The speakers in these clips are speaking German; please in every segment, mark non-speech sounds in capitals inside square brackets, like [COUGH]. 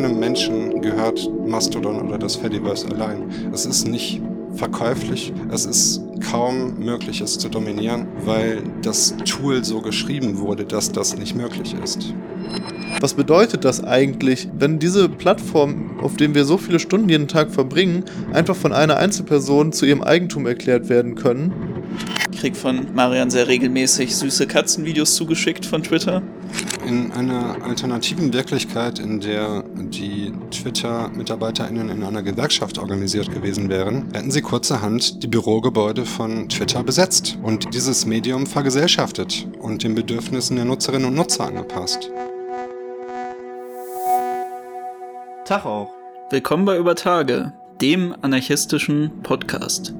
keinem Menschen gehört Mastodon oder das Fediverse allein. Es ist nicht verkäuflich. Es ist kaum möglich, es zu dominieren, weil das Tool so geschrieben wurde, dass das nicht möglich ist. Was bedeutet das eigentlich, wenn diese Plattform, auf der wir so viele Stunden jeden Tag verbringen, einfach von einer Einzelperson zu ihrem Eigentum erklärt werden können? Ich krieg von Marian sehr regelmäßig süße Katzenvideos zugeschickt von Twitter. In einer alternativen Wirklichkeit, in der die Twitter-MitarbeiterInnen in einer Gewerkschaft organisiert gewesen wären, hätten sie kurzerhand die Bürogebäude von Twitter besetzt und dieses Medium vergesellschaftet und den Bedürfnissen der Nutzerinnen und Nutzer angepasst. Tag auch. Willkommen bei Über Tage, dem anarchistischen Podcast.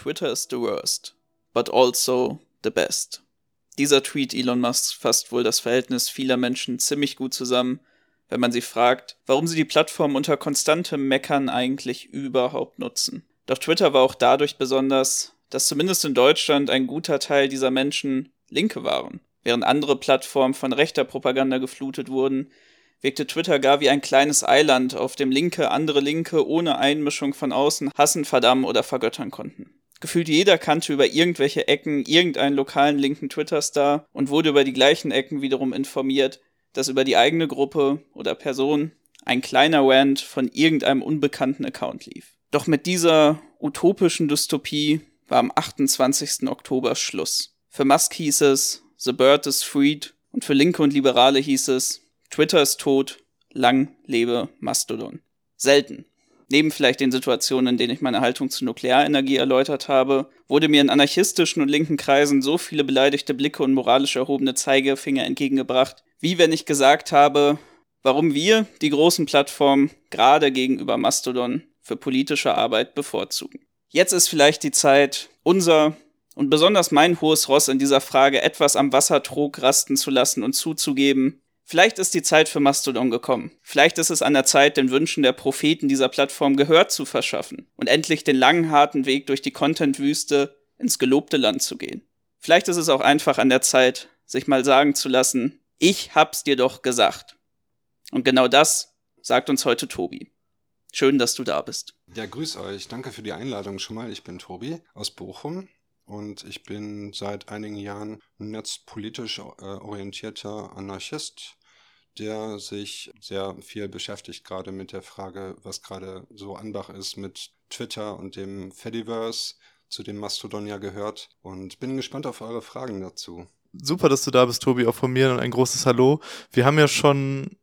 Twitter is the worst, but also the best. Dieser Tweet Elon Musk fasst wohl das Verhältnis vieler Menschen ziemlich gut zusammen, wenn man sie fragt, warum sie die Plattform unter konstantem Meckern eigentlich überhaupt nutzen. Doch Twitter war auch dadurch besonders, dass zumindest in Deutschland ein guter Teil dieser Menschen Linke waren. Während andere Plattformen von rechter Propaganda geflutet wurden, wirkte Twitter gar wie ein kleines Eiland, auf dem Linke andere Linke ohne Einmischung von außen hassen, verdammen oder vergöttern konnten. Gefühlt jeder kannte über irgendwelche Ecken irgendeinen lokalen linken Twitter-Star und wurde über die gleichen Ecken wiederum informiert, dass über die eigene Gruppe oder Person ein kleiner Rant von irgendeinem unbekannten Account lief. Doch mit dieser utopischen Dystopie war am 28. Oktober Schluss. Für Musk hieß es, The Bird is freed und für Linke und Liberale hieß es, Twitter ist tot, lang lebe Mastodon. Selten. Neben vielleicht den Situationen, in denen ich meine Haltung zur Nuklearenergie erläutert habe, wurde mir in anarchistischen und linken Kreisen so viele beleidigte Blicke und moralisch erhobene Zeigefinger entgegengebracht, wie wenn ich gesagt habe, warum wir die großen Plattformen gerade gegenüber Mastodon für politische Arbeit bevorzugen. Jetzt ist vielleicht die Zeit, unser und besonders mein hohes Ross in dieser Frage etwas am Wassertrog rasten zu lassen und zuzugeben, vielleicht ist die Zeit für Mastodon gekommen. Vielleicht ist es an der Zeit, den Wünschen der Propheten dieser Plattform Gehör zu verschaffen und endlich den langen, harten Weg durch die Content-Wüste ins gelobte Land zu gehen. Vielleicht ist es auch einfach an der Zeit, sich mal sagen zu lassen, ich hab's dir doch gesagt. Und genau das sagt uns heute Tobi. Schön, dass du da bist. Ja, grüß euch. Danke für die Einladung schon mal. Ich bin Tobi aus Bochum und ich bin seit einigen Jahren netzpolitisch äh, orientierter Anarchist, der sich sehr viel beschäftigt, gerade mit der Frage, was gerade so Anbach ist mit Twitter und dem Fediverse, zu dem Mastodon ja gehört. Und bin gespannt auf eure Fragen dazu. Super, dass du da bist, Tobi, auch von mir und ein großes Hallo. Wir haben ja schon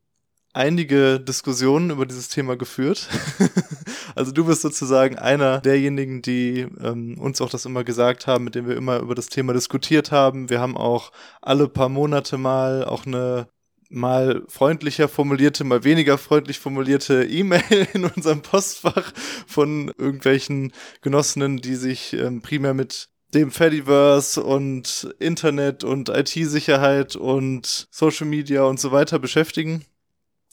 einige Diskussionen über dieses Thema geführt. [LAUGHS] also du bist sozusagen einer derjenigen, die ähm, uns auch das immer gesagt haben, mit dem wir immer über das Thema diskutiert haben. Wir haben auch alle paar Monate mal auch eine mal freundlicher formulierte, mal weniger freundlich formulierte [LAUGHS] E-Mail in unserem Postfach von irgendwelchen Genossinnen, die sich ähm, primär mit dem Fediverse und Internet und IT-Sicherheit und Social Media und so weiter beschäftigen.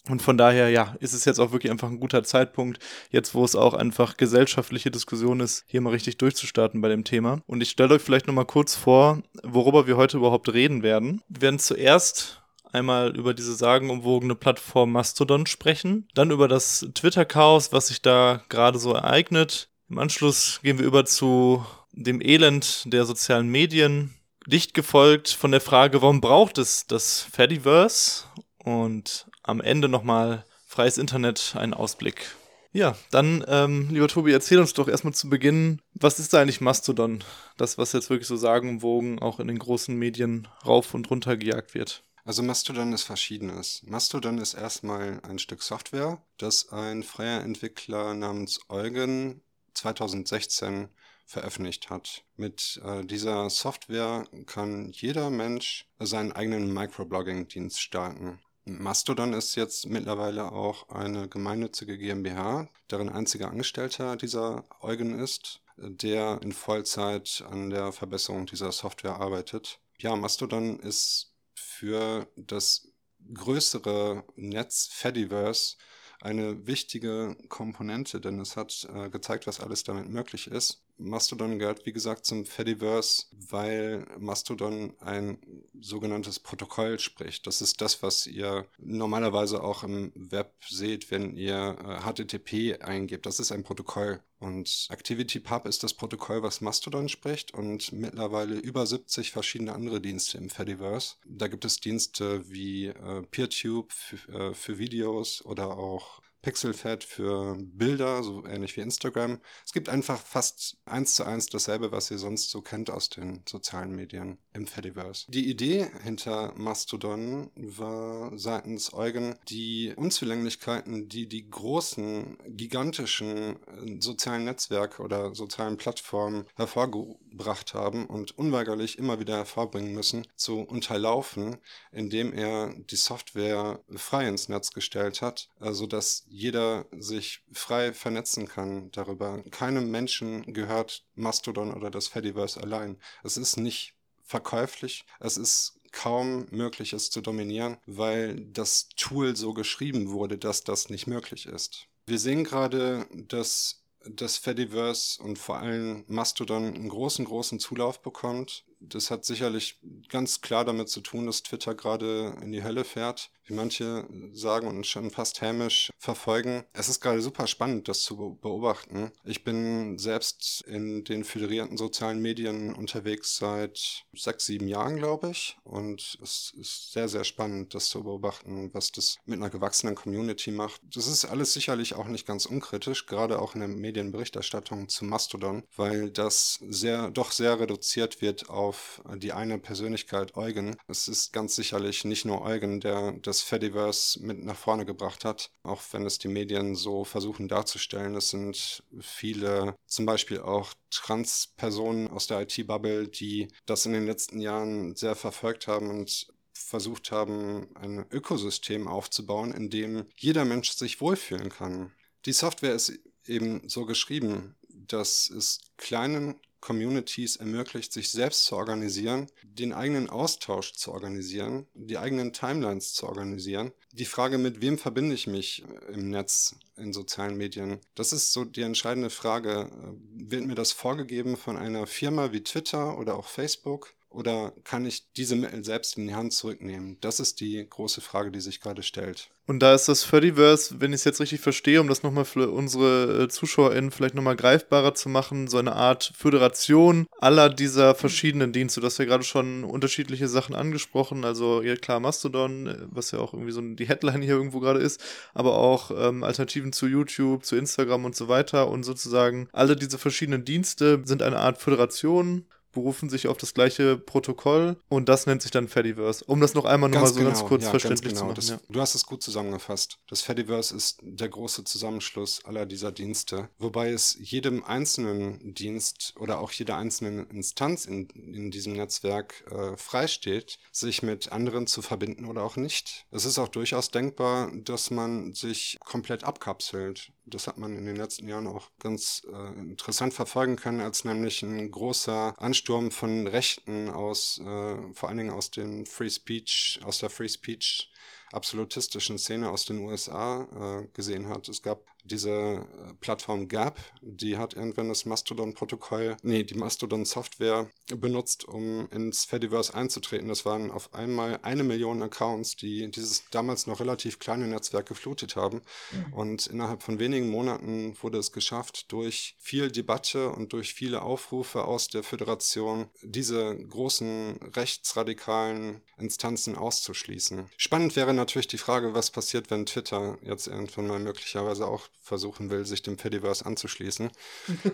Und von daher, ja, ist es jetzt auch wirklich einfach ein guter Zeitpunkt, jetzt wo es auch einfach gesellschaftliche Diskussion ist, hier mal richtig durchzustarten bei dem Thema. Und ich stelle euch vielleicht nochmal kurz vor, worüber wir heute überhaupt reden werden. Wir werden zuerst einmal über diese sagenumwogene Plattform Mastodon sprechen, dann über das Twitter-Chaos, was sich da gerade so ereignet. Im Anschluss gehen wir über zu dem Elend der sozialen Medien, dicht gefolgt von der Frage, warum braucht es das Fediverse? Und am Ende nochmal freies Internet, einen Ausblick. Ja, dann, ähm, lieber Tobi, erzähl uns doch erstmal zu Beginn, was ist da eigentlich Mastodon? Das, was jetzt wirklich so sagenumwogen auch in den großen Medien rauf und runter gejagt wird. Also Mastodon ist verschiedenes. Mastodon ist erstmal ein Stück Software, das ein freier Entwickler namens Eugen 2016 veröffentlicht hat. Mit äh, dieser Software kann jeder Mensch seinen eigenen Microblogging-Dienst starten. Mastodon ist jetzt mittlerweile auch eine gemeinnützige GmbH, deren einziger Angestellter dieser Eugen ist, der in Vollzeit an der Verbesserung dieser Software arbeitet. Ja, Mastodon ist für das größere Netz Fediverse eine wichtige Komponente, denn es hat äh, gezeigt, was alles damit möglich ist. Mastodon gehört, wie gesagt, zum Fediverse, weil Mastodon ein sogenanntes Protokoll spricht. Das ist das, was ihr normalerweise auch im Web seht, wenn ihr HTTP äh, eingebt. Das ist ein Protokoll. Und ActivityPub ist das Protokoll, was Mastodon spricht und mittlerweile über 70 verschiedene andere Dienste im Fediverse. Da gibt es Dienste wie äh, PeerTube äh, für Videos oder auch Pixelfed für Bilder, so ähnlich wie Instagram. Es gibt einfach fast eins zu eins dasselbe, was ihr sonst so kennt aus den sozialen Medien im Fediverse. Die Idee hinter Mastodon war seitens Eugen, die Unzulänglichkeiten, die die großen, gigantischen äh, sozialen Netzwerke oder sozialen Plattformen hervorgebracht haben und unweigerlich immer wieder hervorbringen müssen, zu unterlaufen, indem er die Software frei ins Netz gestellt hat, sodass also jeder sich frei vernetzen kann darüber. Keinem Menschen gehört Mastodon oder das Fediverse allein. Es ist nicht verkäuflich, es ist kaum möglich, es zu dominieren, weil das Tool so geschrieben wurde, dass das nicht möglich ist. Wir sehen gerade, dass das Fediverse und vor allem Mastodon einen großen, großen Zulauf bekommt. Das hat sicherlich ganz klar damit zu tun, dass Twitter gerade in die Hölle fährt wie manche sagen und schon fast hämisch verfolgen. Es ist gerade super spannend, das zu beobachten. Ich bin selbst in den föderierten sozialen Medien unterwegs seit sechs, sieben Jahren, glaube ich. Und es ist sehr, sehr spannend, das zu beobachten, was das mit einer gewachsenen Community macht. Das ist alles sicherlich auch nicht ganz unkritisch, gerade auch in der Medienberichterstattung zu Mastodon, weil das sehr, doch sehr reduziert wird auf die eine Persönlichkeit Eugen. Es ist ganz sicherlich nicht nur Eugen, der das das Fediverse mit nach vorne gebracht hat, auch wenn es die Medien so versuchen darzustellen. Es sind viele, zum Beispiel auch Trans-Personen aus der IT-Bubble, die das in den letzten Jahren sehr verfolgt haben und versucht haben, ein Ökosystem aufzubauen, in dem jeder Mensch sich wohlfühlen kann. Die Software ist eben so geschrieben, dass es kleinen Communities ermöglicht, sich selbst zu organisieren, den eigenen Austausch zu organisieren, die eigenen Timelines zu organisieren. Die Frage, mit wem verbinde ich mich äh, im Netz, in sozialen Medien, das ist so die entscheidende Frage. Äh, wird mir das vorgegeben von einer Firma wie Twitter oder auch Facebook? Oder kann ich diese Mittel selbst in die Hand zurücknehmen? Das ist die große Frage, die sich gerade stellt. Und da ist das Fediverse, wenn ich es jetzt richtig verstehe, um das nochmal für unsere äh, ZuschauerInnen vielleicht nochmal greifbarer zu machen, so eine Art Föderation aller dieser verschiedenen Dienste. Du hast ja gerade schon unterschiedliche Sachen angesprochen, also ja klar Mastodon, äh, was ja auch irgendwie so die Headline hier irgendwo gerade ist, aber auch ähm, Alternativen zu YouTube, zu Instagram und so weiter und sozusagen alle diese verschiedenen Dienste sind eine Art Föderation berufen sich auf das gleiche Protokoll und das nennt sich dann Fediverse. Um das noch einmal nochmal so genau, ganz kurz ja, verständlich genau. zu machen. Das, ja. Du hast es gut zusammengefasst. Das Fediverse ist der große Zusammenschluss aller dieser Dienste, wobei es jedem einzelnen Dienst oder auch jeder einzelnen Instanz in, in diesem Netzwerk äh, freisteht, sich mit anderen zu verbinden oder auch nicht. Es ist auch durchaus denkbar, dass man sich komplett abkapselt das hat man in den letzten Jahren auch ganz äh, interessant verfolgen können, als nämlich ein großer Ansturm von Rechten aus, äh, vor allen Dingen aus den Free Speech, aus der Free Speech absolutistischen Szene aus den USA äh, gesehen hat. Es gab diese äh, Plattform Gap, die hat irgendwann das Mastodon-Protokoll, nee, die Mastodon-Software benutzt, um ins Fediverse einzutreten. Das waren auf einmal eine Million Accounts, die dieses damals noch relativ kleine Netzwerk geflutet haben. Mhm. Und innerhalb von wenigen Monaten wurde es geschafft, durch viel Debatte und durch viele Aufrufe aus der Föderation diese großen rechtsradikalen Instanzen auszuschließen. Spannend wäre natürlich die Frage, was passiert, wenn Twitter jetzt irgendwann mal möglicherweise auch versuchen will, sich dem Fediverse anzuschließen.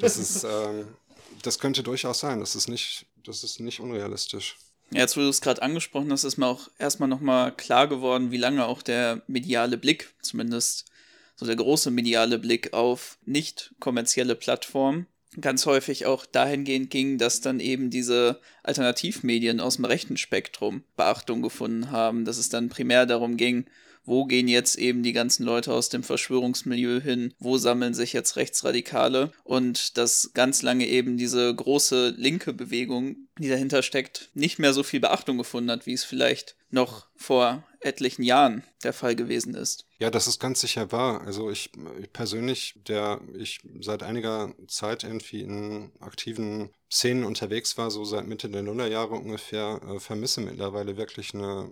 Das ist, [LAUGHS] ähm, das könnte durchaus sein. Das ist nicht, das ist nicht unrealistisch. Ja, jetzt, wo du es gerade angesprochen hast, ist mir auch erstmal nochmal klar geworden, wie lange auch der mediale Blick, zumindest so der große mediale Blick auf nicht kommerzielle Plattformen, ganz häufig auch dahingehend ging, dass dann eben diese Alternativmedien aus dem rechten Spektrum Beachtung gefunden haben, dass es dann primär darum ging, wo gehen jetzt eben die ganzen Leute aus dem Verschwörungsmilieu hin, wo sammeln sich jetzt Rechtsradikale und dass ganz lange eben diese große linke Bewegung, die dahinter steckt, nicht mehr so viel Beachtung gefunden hat, wie es vielleicht noch vor etlichen Jahren der Fall gewesen ist. Ja, das ist ganz sicher wahr. Also ich, ich persönlich, der ich seit einiger Zeit irgendwie in aktiven Szenen unterwegs war, so seit Mitte der Nullerjahre ungefähr, äh, vermisse mittlerweile wirklich eine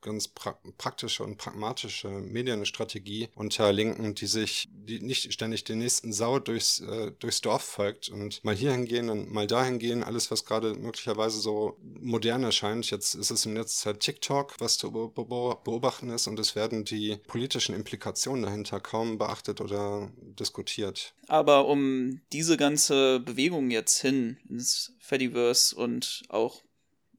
ganz pra praktische und pragmatische Medienstrategie unter Linken, die sich, die nicht ständig den nächsten Sau durchs, äh, durchs Dorf folgt und mal hier hingehen und mal dahin gehen, alles, was gerade möglicherweise so modern erscheint. Jetzt ist es in letzter Zeit TikTok, was zu beobachten ist und es werden die politischen Implikationen dahinter kaum beachtet oder diskutiert. Aber um diese ganze Bewegung jetzt hin ins Fediverse und auch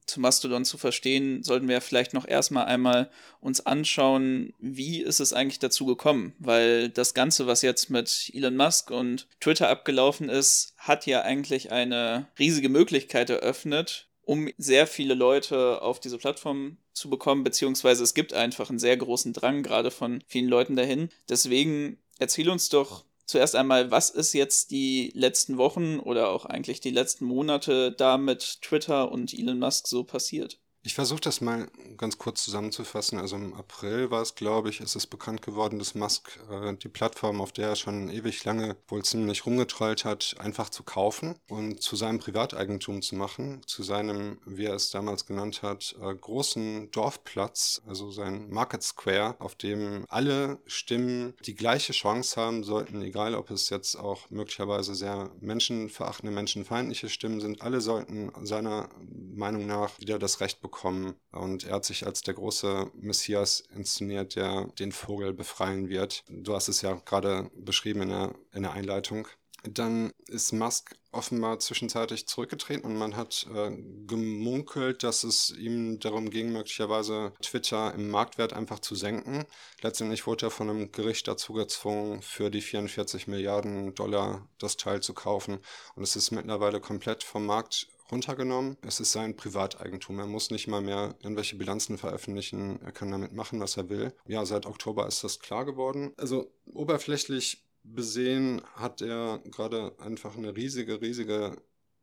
zu Mastodon zu verstehen, sollten wir vielleicht noch erstmal einmal uns anschauen, wie ist es eigentlich dazu gekommen? Weil das Ganze, was jetzt mit Elon Musk und Twitter abgelaufen ist, hat ja eigentlich eine riesige Möglichkeit eröffnet, um sehr viele Leute auf diese Plattform zu bekommen, beziehungsweise es gibt einfach einen sehr großen Drang gerade von vielen Leuten dahin. Deswegen erzähl uns doch zuerst einmal, was ist jetzt die letzten Wochen oder auch eigentlich die letzten Monate da mit Twitter und Elon Musk so passiert? Ich versuche das mal ganz kurz zusammenzufassen. Also im April war es, glaube ich, ist es bekannt geworden, dass Musk äh, die Plattform, auf der er schon ewig lange wohl ziemlich rumgetrollt hat, einfach zu kaufen und zu seinem Privateigentum zu machen, zu seinem, wie er es damals genannt hat, äh, großen Dorfplatz, also sein Market Square, auf dem alle Stimmen die gleiche Chance haben sollten, egal ob es jetzt auch möglicherweise sehr menschenverachtende, menschenfeindliche Stimmen sind. Alle sollten seiner Meinung nach wieder das Recht bekommen bekommen. Und er hat sich als der große Messias inszeniert, der den Vogel befreien wird. Du hast es ja gerade beschrieben in der, in der Einleitung. Dann ist Musk offenbar zwischenzeitlich zurückgetreten und man hat äh, gemunkelt, dass es ihm darum ging, möglicherweise Twitter im Marktwert einfach zu senken. Letztendlich wurde er von einem Gericht dazu gezwungen, für die 44 Milliarden Dollar das Teil zu kaufen. Und es ist mittlerweile komplett vom Markt runtergenommen. Es ist sein Privateigentum. Er muss nicht mal mehr irgendwelche Bilanzen veröffentlichen. Er kann damit machen, was er will. Ja, seit Oktober ist das klar geworden. Also oberflächlich besehen hat er gerade einfach eine riesige, riesige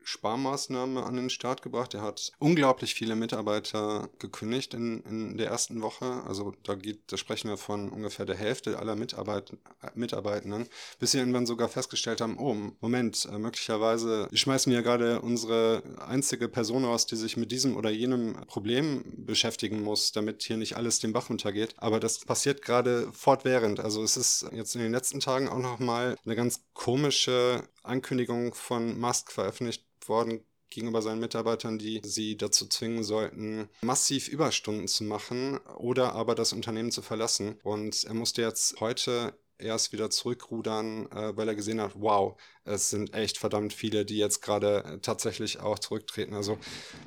Sparmaßnahme an den Start gebracht. Er hat unglaublich viele Mitarbeiter gekündigt in, in der ersten Woche. Also da geht, da sprechen wir von ungefähr der Hälfte aller Mitarbeit, Mitarbeitenden, bis sie irgendwann sogar festgestellt haben, oh, Moment, äh, möglicherweise schmeißen wir gerade unsere einzige Person aus, die sich mit diesem oder jenem Problem beschäftigen muss, damit hier nicht alles den Bach runtergeht. Aber das passiert gerade fortwährend. Also es ist jetzt in den letzten Tagen auch nochmal eine ganz komische Ankündigung von Musk veröffentlicht worden gegenüber seinen Mitarbeitern, die sie dazu zwingen sollten, massiv Überstunden zu machen oder aber das Unternehmen zu verlassen. Und er musste jetzt heute erst wieder zurückrudern, äh, weil er gesehen hat, wow, es sind echt verdammt viele, die jetzt gerade äh, tatsächlich auch zurücktreten. Also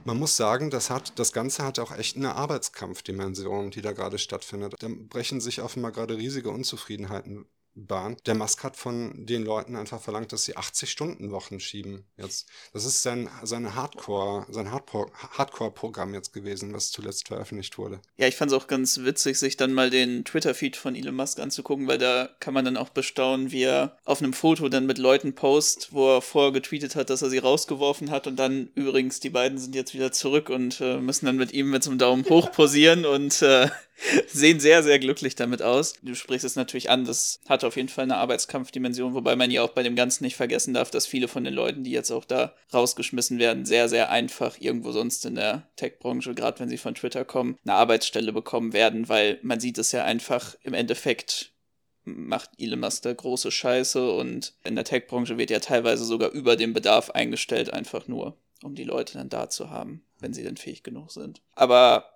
man muss sagen, das hat, das Ganze hat auch echt eine Arbeitskampfdimension, die da gerade stattfindet. Da brechen sich offenbar gerade riesige Unzufriedenheiten Bahn. Der Musk hat von den Leuten einfach verlangt, dass sie 80-Stunden-Wochen schieben jetzt. Das ist sein, seine Hardcore, sein Hardcore-Programm jetzt gewesen, was zuletzt veröffentlicht wurde. Ja, ich fand es auch ganz witzig, sich dann mal den Twitter-Feed von Elon Musk anzugucken, weil da kann man dann auch bestaunen, wie er auf einem Foto dann mit Leuten post, wo er vorher getweetet hat, dass er sie rausgeworfen hat und dann übrigens, die beiden sind jetzt wieder zurück und äh, müssen dann mit ihm mit so einem Daumen hoch posieren und äh, [LAUGHS] sehen sehr, sehr glücklich damit aus. Du sprichst es natürlich an, das hat auf jeden Fall eine Arbeitskampfdimension, wobei man ja auch bei dem Ganzen nicht vergessen darf, dass viele von den Leuten, die jetzt auch da rausgeschmissen werden, sehr, sehr einfach irgendwo sonst in der Tech-Branche, gerade wenn sie von Twitter kommen, eine Arbeitsstelle bekommen werden, weil man sieht es ja einfach im Endeffekt macht Elon Musk da große Scheiße und in der Tech-Branche wird ja teilweise sogar über den Bedarf eingestellt, einfach nur, um die Leute dann da zu haben, wenn sie denn fähig genug sind. Aber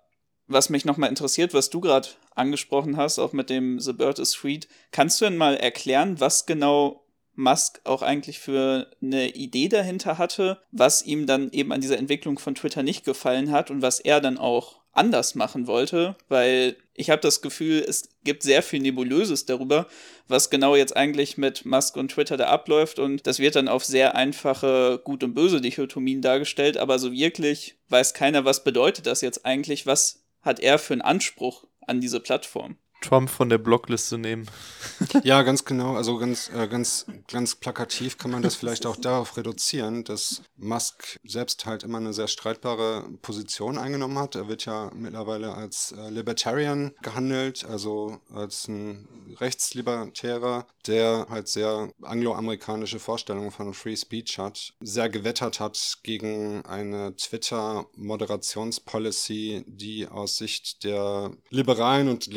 was mich nochmal interessiert, was du gerade angesprochen hast, auch mit dem The Bird is Sweet, kannst du denn mal erklären, was genau Musk auch eigentlich für eine Idee dahinter hatte, was ihm dann eben an dieser Entwicklung von Twitter nicht gefallen hat und was er dann auch anders machen wollte, weil ich habe das Gefühl, es gibt sehr viel Nebulöses darüber, was genau jetzt eigentlich mit Musk und Twitter da abläuft und das wird dann auf sehr einfache Gut- und Böse-Dichotomien dargestellt, aber so wirklich weiß keiner, was bedeutet das jetzt eigentlich, was hat er für einen Anspruch an diese Plattform? Trump von der Blockliste nehmen. [LAUGHS] ja, ganz genau. Also ganz, äh, ganz, ganz plakativ kann man das vielleicht auch darauf reduzieren, dass Musk selbst halt immer eine sehr streitbare Position eingenommen hat. Er wird ja mittlerweile als äh, Libertarian gehandelt, also als ein Rechtslibertärer, der halt sehr angloamerikanische Vorstellungen von Free Speech hat, sehr gewettert hat gegen eine Twitter-Moderationspolicy, die aus Sicht der Liberalen und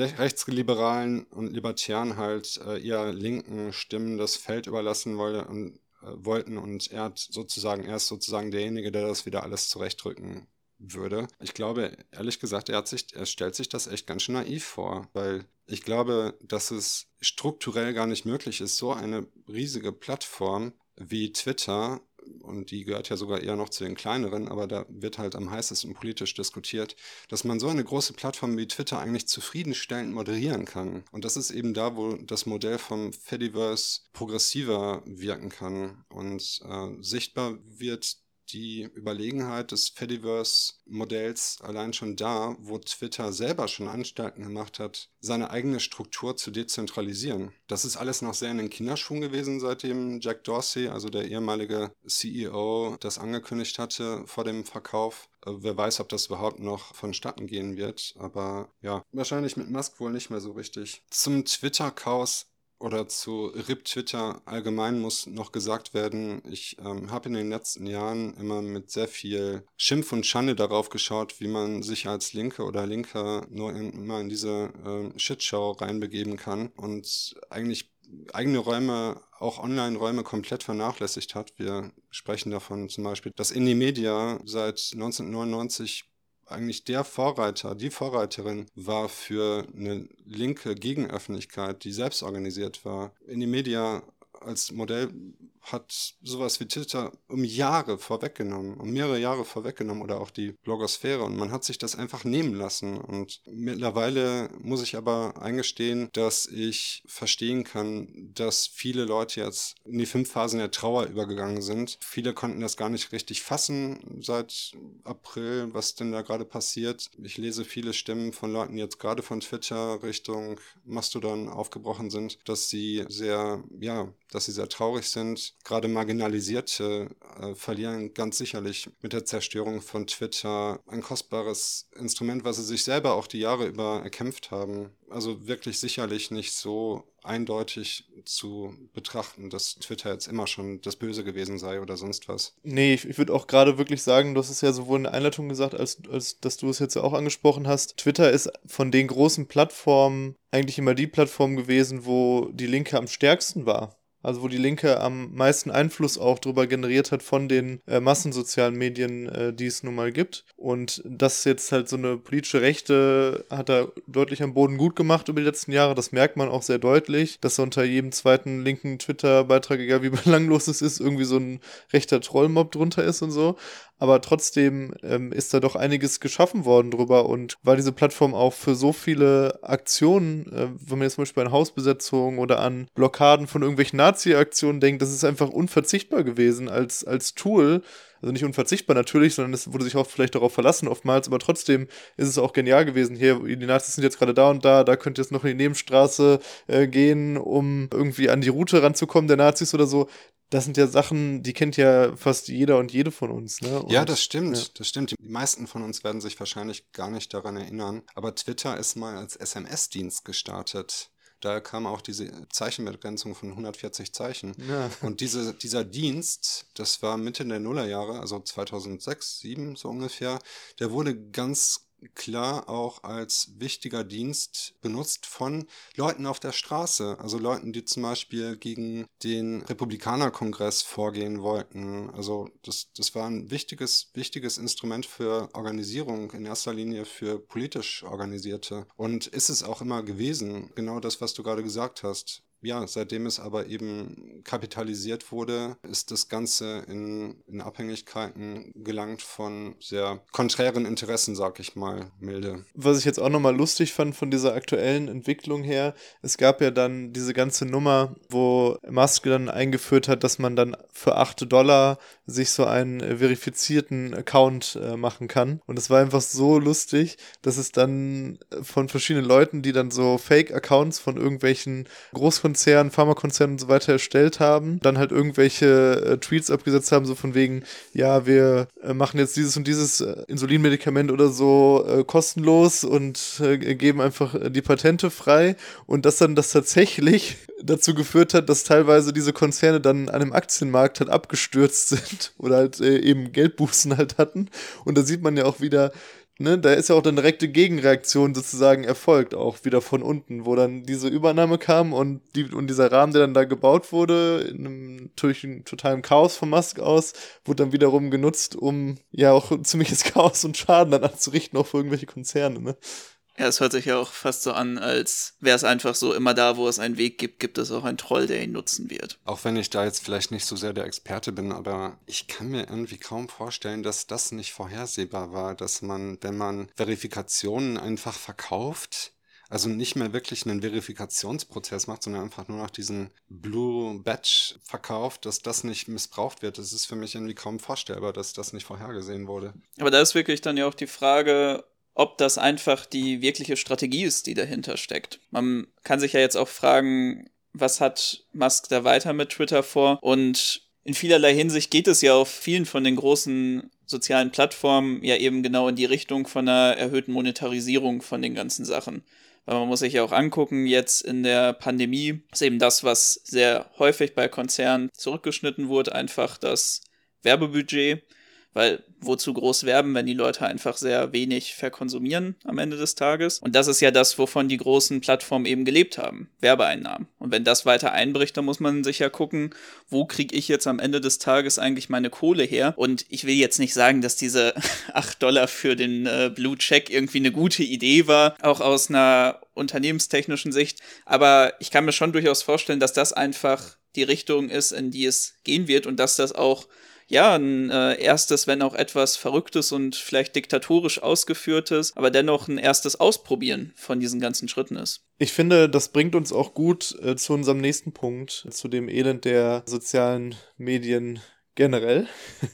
Rechtsliberalen und Libertären halt äh, eher linken Stimmen das Feld überlassen wollte und äh, wollten und er hat sozusagen, er ist sozusagen derjenige, der das wieder alles zurechtrücken würde. Ich glaube, ehrlich gesagt, er, hat sich, er stellt sich das echt ganz schön naiv vor, weil ich glaube, dass es strukturell gar nicht möglich ist, so eine riesige Plattform wie Twitter und die gehört ja sogar eher noch zu den kleineren, aber da wird halt am heißesten politisch diskutiert, dass man so eine große Plattform wie Twitter eigentlich zufriedenstellend moderieren kann. Und das ist eben da, wo das Modell vom Fediverse progressiver wirken kann und äh, sichtbar wird die Überlegenheit des Fediverse-Modells allein schon da, wo Twitter selber schon Anstalten gemacht hat, seine eigene Struktur zu dezentralisieren. Das ist alles noch sehr in den Kinderschuhen gewesen, seitdem Jack Dorsey, also der ehemalige CEO, das angekündigt hatte vor dem Verkauf. Äh, wer weiß, ob das überhaupt noch vonstatten gehen wird, aber ja, wahrscheinlich mit Musk wohl nicht mehr so richtig. Zum Twitter-Chaos oder zu RIP Twitter allgemein muss noch gesagt werden, ich ähm, habe in den letzten Jahren immer mit sehr viel Schimpf und Schande darauf geschaut, wie man sich als Linke oder Linker nur in, immer in diese äh, Shitshow reinbegeben kann und eigentlich eigene Räume, auch Online-Räume komplett vernachlässigt hat. Wir sprechen davon zum Beispiel, dass Indie Media seit 1999 eigentlich der Vorreiter, die Vorreiterin war für eine linke Gegenöffentlichkeit, die selbst organisiert war. In die Media als Modell hat sowas wie Twitter um Jahre vorweggenommen, um mehrere Jahre vorweggenommen oder auch die Blogosphäre und man hat sich das einfach nehmen lassen und mittlerweile muss ich aber eingestehen, dass ich verstehen kann, dass viele Leute jetzt in die fünf Phasen der Trauer übergegangen sind. Viele konnten das gar nicht richtig fassen seit April, was denn da gerade passiert. Ich lese viele Stimmen von Leuten, die jetzt gerade von Twitter Richtung Mastodon aufgebrochen sind, dass sie sehr, ja, dass sie sehr traurig sind. Gerade Marginalisierte äh, verlieren ganz sicherlich mit der Zerstörung von Twitter ein kostbares Instrument, was sie sich selber auch die Jahre über erkämpft haben. Also wirklich sicherlich nicht so eindeutig zu betrachten, dass Twitter jetzt immer schon das Böse gewesen sei oder sonst was. Nee, ich, ich würde auch gerade wirklich sagen, du hast es ja sowohl in der Einleitung gesagt, als, als dass du es jetzt auch angesprochen hast. Twitter ist von den großen Plattformen eigentlich immer die Plattform gewesen, wo die Linke am stärksten war. Also wo die Linke am meisten Einfluss auch darüber generiert hat von den äh, massensozialen Medien, äh, die es nun mal gibt. Und das jetzt halt so eine politische Rechte hat er deutlich am Boden gut gemacht über die letzten Jahre. Das merkt man auch sehr deutlich, dass unter jedem zweiten linken Twitter-Beitrag, egal wie [LAUGHS] belanglos es ist, irgendwie so ein rechter Trollmob drunter ist und so aber trotzdem ähm, ist da doch einiges geschaffen worden drüber und war diese Plattform auch für so viele Aktionen, äh, wenn man jetzt zum Beispiel an Hausbesetzungen oder an Blockaden von irgendwelchen Nazi-Aktionen denkt, das ist einfach unverzichtbar gewesen als, als Tool. Also nicht unverzichtbar natürlich, sondern es wurde sich auch vielleicht darauf verlassen oftmals, aber trotzdem ist es auch genial gewesen. Hier, die Nazis sind jetzt gerade da und da, da könnt ihr jetzt noch in die Nebenstraße äh, gehen, um irgendwie an die Route ranzukommen der Nazis oder so das sind ja Sachen, die kennt ja fast jeder und jede von uns. Ne? Und, ja, das stimmt, ja. das stimmt. Die meisten von uns werden sich wahrscheinlich gar nicht daran erinnern. Aber Twitter ist mal als SMS-Dienst gestartet. Da kam auch diese Zeichenbegrenzung von 140 Zeichen. Ja. Und diese, dieser Dienst, das war Mitte der Nullerjahre, also 2006, 2007 so ungefähr, der wurde ganz klar auch als wichtiger Dienst benutzt von Leuten auf der Straße, also Leuten, die zum Beispiel gegen den Republikanerkongress vorgehen wollten. Also das, das war ein wichtiges, wichtiges Instrument für Organisierung, in erster Linie für politisch Organisierte. Und ist es auch immer gewesen, genau das, was du gerade gesagt hast ja, seitdem es aber eben kapitalisiert wurde, ist das Ganze in, in Abhängigkeiten gelangt von sehr konträren Interessen, sag ich mal, milde. Was ich jetzt auch nochmal lustig fand von dieser aktuellen Entwicklung her, es gab ja dann diese ganze Nummer, wo Musk dann eingeführt hat, dass man dann für 8 Dollar sich so einen verifizierten Account äh, machen kann. Und es war einfach so lustig, dass es dann von verschiedenen Leuten, die dann so Fake-Accounts von irgendwelchen Großkonzernen, Pharmakonzernen und so weiter erstellt haben, dann halt irgendwelche äh, Tweets abgesetzt haben, so von wegen, ja, wir äh, machen jetzt dieses und dieses äh, Insulinmedikament oder so äh, kostenlos und äh, geben einfach die Patente frei. Und dass dann das tatsächlich [LAUGHS] dazu geführt hat, dass teilweise diese Konzerne dann an einem Aktienmarkt halt abgestürzt [LAUGHS] sind oder halt äh, eben Geldbußen halt hatten. Und da sieht man ja auch wieder, ne, da ist ja auch dann direkte Gegenreaktion sozusagen erfolgt, auch wieder von unten, wo dann diese Übernahme kam und, die, und dieser Rahmen, der dann da gebaut wurde, in einem natürlich totalen Chaos von Musk aus, wurde dann wiederum genutzt, um ja auch [LAUGHS] ziemliches Chaos und Schaden dann anzurichten, auch für irgendwelche Konzerne, ne? Ja, es hört sich ja auch fast so an, als wäre es einfach so, immer da, wo es einen Weg gibt, gibt es auch einen Troll, der ihn nutzen wird. Auch wenn ich da jetzt vielleicht nicht so sehr der Experte bin, aber ich kann mir irgendwie kaum vorstellen, dass das nicht vorhersehbar war, dass man, wenn man Verifikationen einfach verkauft, also nicht mehr wirklich einen Verifikationsprozess macht, sondern einfach nur noch diesen Blue Badge verkauft, dass das nicht missbraucht wird. Das ist für mich irgendwie kaum vorstellbar, dass das nicht vorhergesehen wurde. Aber da ist wirklich dann ja auch die Frage, ob das einfach die wirkliche Strategie ist, die dahinter steckt. Man kann sich ja jetzt auch fragen, was hat Musk da weiter mit Twitter vor? Und in vielerlei Hinsicht geht es ja auf vielen von den großen sozialen Plattformen ja eben genau in die Richtung von einer erhöhten Monetarisierung von den ganzen Sachen. Weil man muss sich ja auch angucken, jetzt in der Pandemie ist eben das, was sehr häufig bei Konzernen zurückgeschnitten wurde, einfach das Werbebudget. Weil wozu groß werben, wenn die Leute einfach sehr wenig verkonsumieren am Ende des Tages? Und das ist ja das, wovon die großen Plattformen eben gelebt haben. Werbeeinnahmen. Und wenn das weiter einbricht, dann muss man sich ja gucken, wo kriege ich jetzt am Ende des Tages eigentlich meine Kohle her? Und ich will jetzt nicht sagen, dass diese [LAUGHS] 8 Dollar für den äh, Blue Check irgendwie eine gute Idee war, auch aus einer unternehmenstechnischen Sicht. Aber ich kann mir schon durchaus vorstellen, dass das einfach die Richtung ist, in die es gehen wird und dass das auch ja, ein äh, erstes, wenn auch etwas verrücktes und vielleicht diktatorisch ausgeführtes, aber dennoch ein erstes Ausprobieren von diesen ganzen Schritten ist. Ich finde, das bringt uns auch gut äh, zu unserem nächsten Punkt, zu dem Elend der sozialen Medien generell.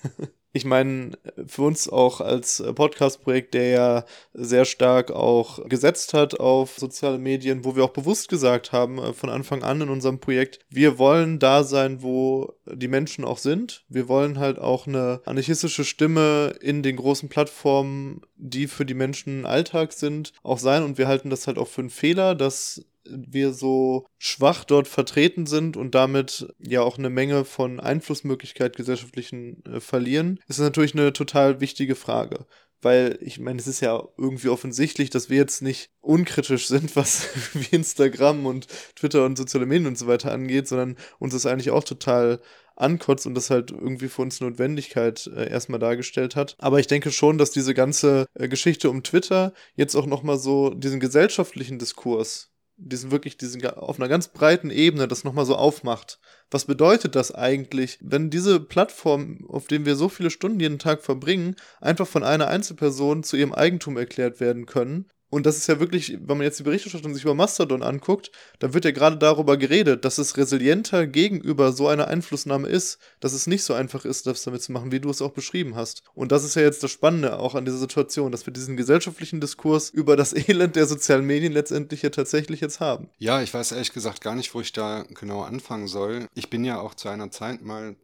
[LAUGHS] ich meine, für uns auch als Podcast-Projekt, der ja sehr stark auch gesetzt hat auf soziale Medien, wo wir auch bewusst gesagt haben, äh, von Anfang an in unserem Projekt, wir wollen da sein, wo die Menschen auch sind. Wir wollen halt auch eine anarchistische Stimme in den großen Plattformen, die für die Menschen Alltag sind, auch sein. Und wir halten das halt auch für einen Fehler, dass wir so schwach dort vertreten sind und damit ja auch eine Menge von Einflussmöglichkeit gesellschaftlichen äh, verlieren, ist natürlich eine total wichtige Frage. Weil ich meine, es ist ja irgendwie offensichtlich, dass wir jetzt nicht unkritisch [LAUGHS] sind, was [LAUGHS] wie Instagram und Twitter und soziale Medien und so weiter angeht, sondern uns das eigentlich auch total ankotzt und das halt irgendwie für uns Notwendigkeit äh, erstmal dargestellt hat. Aber ich denke schon, dass diese ganze äh, Geschichte um Twitter jetzt auch nochmal so diesen gesellschaftlichen Diskurs diesen wirklich, diesen auf einer ganz breiten Ebene das nochmal so aufmacht. Was bedeutet das eigentlich, wenn diese Plattform, auf denen wir so viele Stunden jeden Tag verbringen, einfach von einer Einzelperson zu ihrem Eigentum erklärt werden können und das ist ja wirklich, wenn man jetzt die Berichterstattung sich über Mastodon anguckt, dann wird ja gerade darüber geredet, dass es resilienter gegenüber so einer Einflussnahme ist, dass es nicht so einfach ist, das damit zu machen, wie du es auch beschrieben hast. Und das ist ja jetzt das Spannende auch an dieser Situation, dass wir diesen gesellschaftlichen Diskurs über das [LAUGHS] Elend der sozialen Medien letztendlich ja tatsächlich jetzt haben. Ja, ich weiß ehrlich gesagt gar nicht, wo ich da genau anfangen soll. Ich bin ja auch zu einer Zeit mal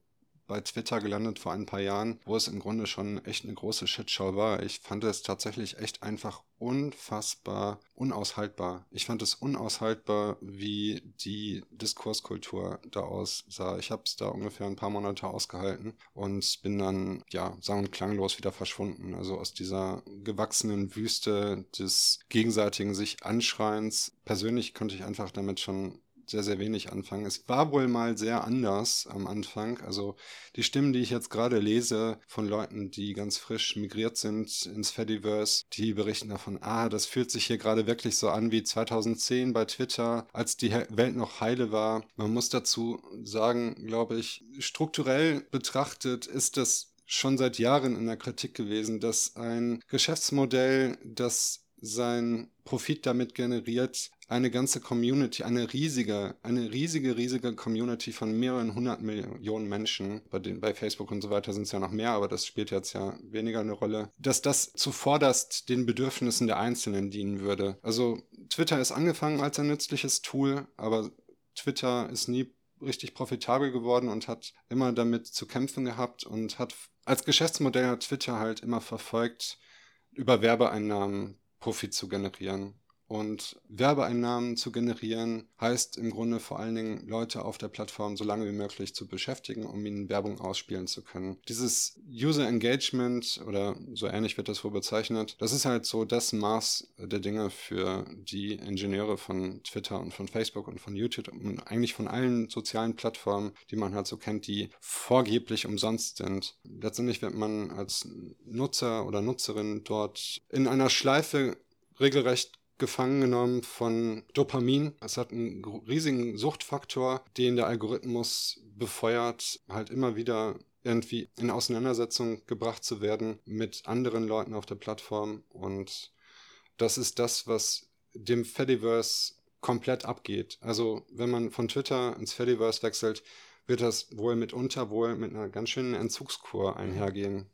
bei Twitter gelandet vor ein paar Jahren, wo es im Grunde schon echt eine große Shitshow war. Ich fand es tatsächlich echt einfach unfassbar unaushaltbar. Ich fand es unaushaltbar, wie die Diskurskultur da aussah. Ich habe es da ungefähr ein paar Monate ausgehalten und bin dann, ja, sang- und klanglos wieder verschwunden. Also aus dieser gewachsenen Wüste des gegenseitigen sich Anschreins. Persönlich konnte ich einfach damit schon sehr, sehr wenig anfangen. Es war wohl mal sehr anders am Anfang. Also die Stimmen, die ich jetzt gerade lese von Leuten, die ganz frisch migriert sind ins Fediverse, die berichten davon, ah, das fühlt sich hier gerade wirklich so an wie 2010 bei Twitter, als die Welt noch heile war. Man muss dazu sagen, glaube ich, strukturell betrachtet ist das schon seit Jahren in der Kritik gewesen, dass ein Geschäftsmodell, das sein Profit damit generiert, eine ganze Community, eine riesige, eine riesige, riesige Community von mehreren hundert Millionen Menschen, bei, den, bei Facebook und so weiter sind es ja noch mehr, aber das spielt jetzt ja weniger eine Rolle, dass das zuvorderst den Bedürfnissen der Einzelnen dienen würde. Also Twitter ist angefangen als ein nützliches Tool, aber Twitter ist nie richtig profitabel geworden und hat immer damit zu kämpfen gehabt und hat als Geschäftsmodell hat Twitter halt immer verfolgt, über Werbeeinnahmen Profit zu generieren. Und Werbeeinnahmen zu generieren heißt im Grunde vor allen Dingen Leute auf der Plattform so lange wie möglich zu beschäftigen, um ihnen Werbung ausspielen zu können. Dieses User Engagement oder so ähnlich wird das wohl bezeichnet, das ist halt so das Maß der Dinge für die Ingenieure von Twitter und von Facebook und von YouTube und eigentlich von allen sozialen Plattformen, die man halt so kennt, die vorgeblich umsonst sind. Letztendlich wird man als Nutzer oder Nutzerin dort in einer Schleife regelrecht gefangen genommen von Dopamin. Es hat einen riesigen Suchtfaktor, den der Algorithmus befeuert, halt immer wieder irgendwie in Auseinandersetzung gebracht zu werden mit anderen Leuten auf der Plattform. Und das ist das, was dem Fediverse komplett abgeht. Also wenn man von Twitter ins Fediverse wechselt, wird das wohl mitunter wohl mit einer ganz schönen Entzugskur einhergehen.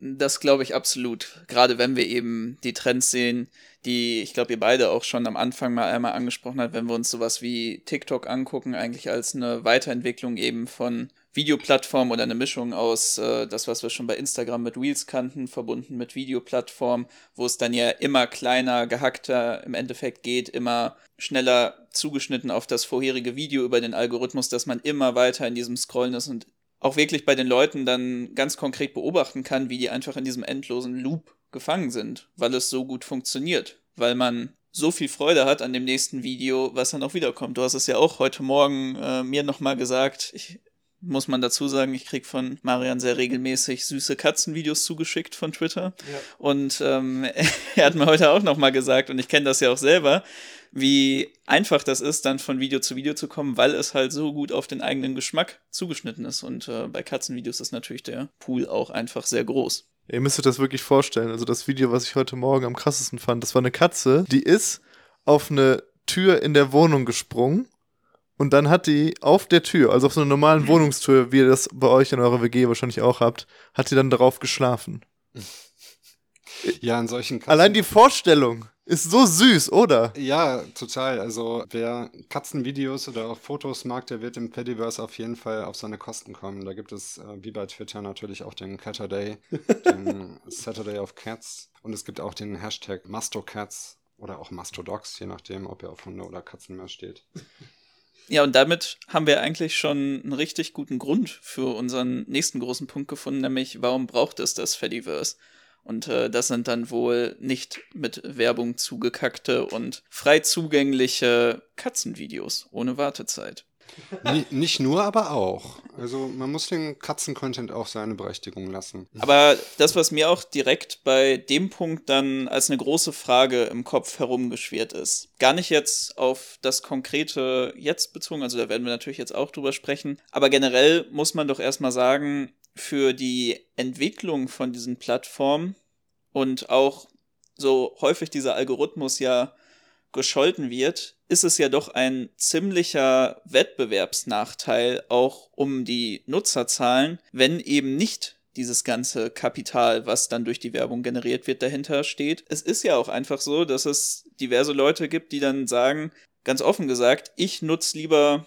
Das glaube ich absolut. Gerade wenn wir eben die Trends sehen, die ich glaube, ihr beide auch schon am Anfang mal einmal angesprochen habt, wenn wir uns sowas wie TikTok angucken, eigentlich als eine Weiterentwicklung eben von Videoplattform oder eine Mischung aus äh, das, was wir schon bei Instagram mit Reels kannten, verbunden mit Videoplattform, wo es dann ja immer kleiner, gehackter im Endeffekt geht, immer schneller zugeschnitten auf das vorherige Video über den Algorithmus, dass man immer weiter in diesem Scrollen ist und auch wirklich bei den Leuten dann ganz konkret beobachten kann, wie die einfach in diesem endlosen Loop gefangen sind, weil es so gut funktioniert, weil man so viel Freude hat an dem nächsten Video, was dann auch wiederkommt. Du hast es ja auch heute Morgen äh, mir nochmal gesagt. Ich, muss man dazu sagen, ich krieg von Marian sehr regelmäßig süße Katzenvideos zugeschickt von Twitter. Ja. Und ähm, [LAUGHS] er hat mir heute auch nochmal gesagt, und ich kenne das ja auch selber, wie einfach das ist, dann von Video zu Video zu kommen, weil es halt so gut auf den eigenen Geschmack zugeschnitten ist. Und äh, bei Katzenvideos ist natürlich der Pool auch einfach sehr groß. Ihr müsst euch das wirklich vorstellen. Also das Video, was ich heute Morgen am krassesten fand, das war eine Katze, die ist auf eine Tür in der Wohnung gesprungen und dann hat die auf der Tür, also auf so einer normalen Wohnungstür, wie ihr das bei euch in eurer WG wahrscheinlich auch habt, hat die dann darauf geschlafen. Ja, in solchen Katzen Allein die Vorstellung. Ist so süß, oder? Ja, total. Also wer Katzenvideos oder auch Fotos mag, der wird im Pediverse auf jeden Fall auf seine Kosten kommen. Da gibt es, äh, wie bei Twitter, natürlich auch den Catterday, [LAUGHS] den Saturday of Cats. Und es gibt auch den Hashtag Mastocats oder auch Mastodogs, je nachdem, ob er auf Hunde oder Katzen mehr steht. Ja, und damit haben wir eigentlich schon einen richtig guten Grund für unseren nächsten großen Punkt gefunden, nämlich warum braucht es das Fediverse? Und äh, das sind dann wohl nicht mit Werbung zugekackte und frei zugängliche Katzenvideos ohne Wartezeit. nicht nur, aber auch. Also man muss den Katzen-Content auch seine Berechtigung lassen. Aber das, was mir auch direkt bei dem Punkt dann als eine große Frage im Kopf herumgeschwirrt ist, gar nicht jetzt auf das konkrete jetzt bezogen, also da werden wir natürlich jetzt auch drüber sprechen, aber generell muss man doch erstmal sagen, für die Entwicklung von diesen Plattformen und auch so häufig dieser Algorithmus ja gescholten wird, ist es ja doch ein ziemlicher Wettbewerbsnachteil auch um die Nutzerzahlen, wenn eben nicht dieses ganze Kapital, was dann durch die Werbung generiert wird, dahinter steht. Es ist ja auch einfach so, dass es diverse Leute gibt, die dann sagen, ganz offen gesagt, ich nutze lieber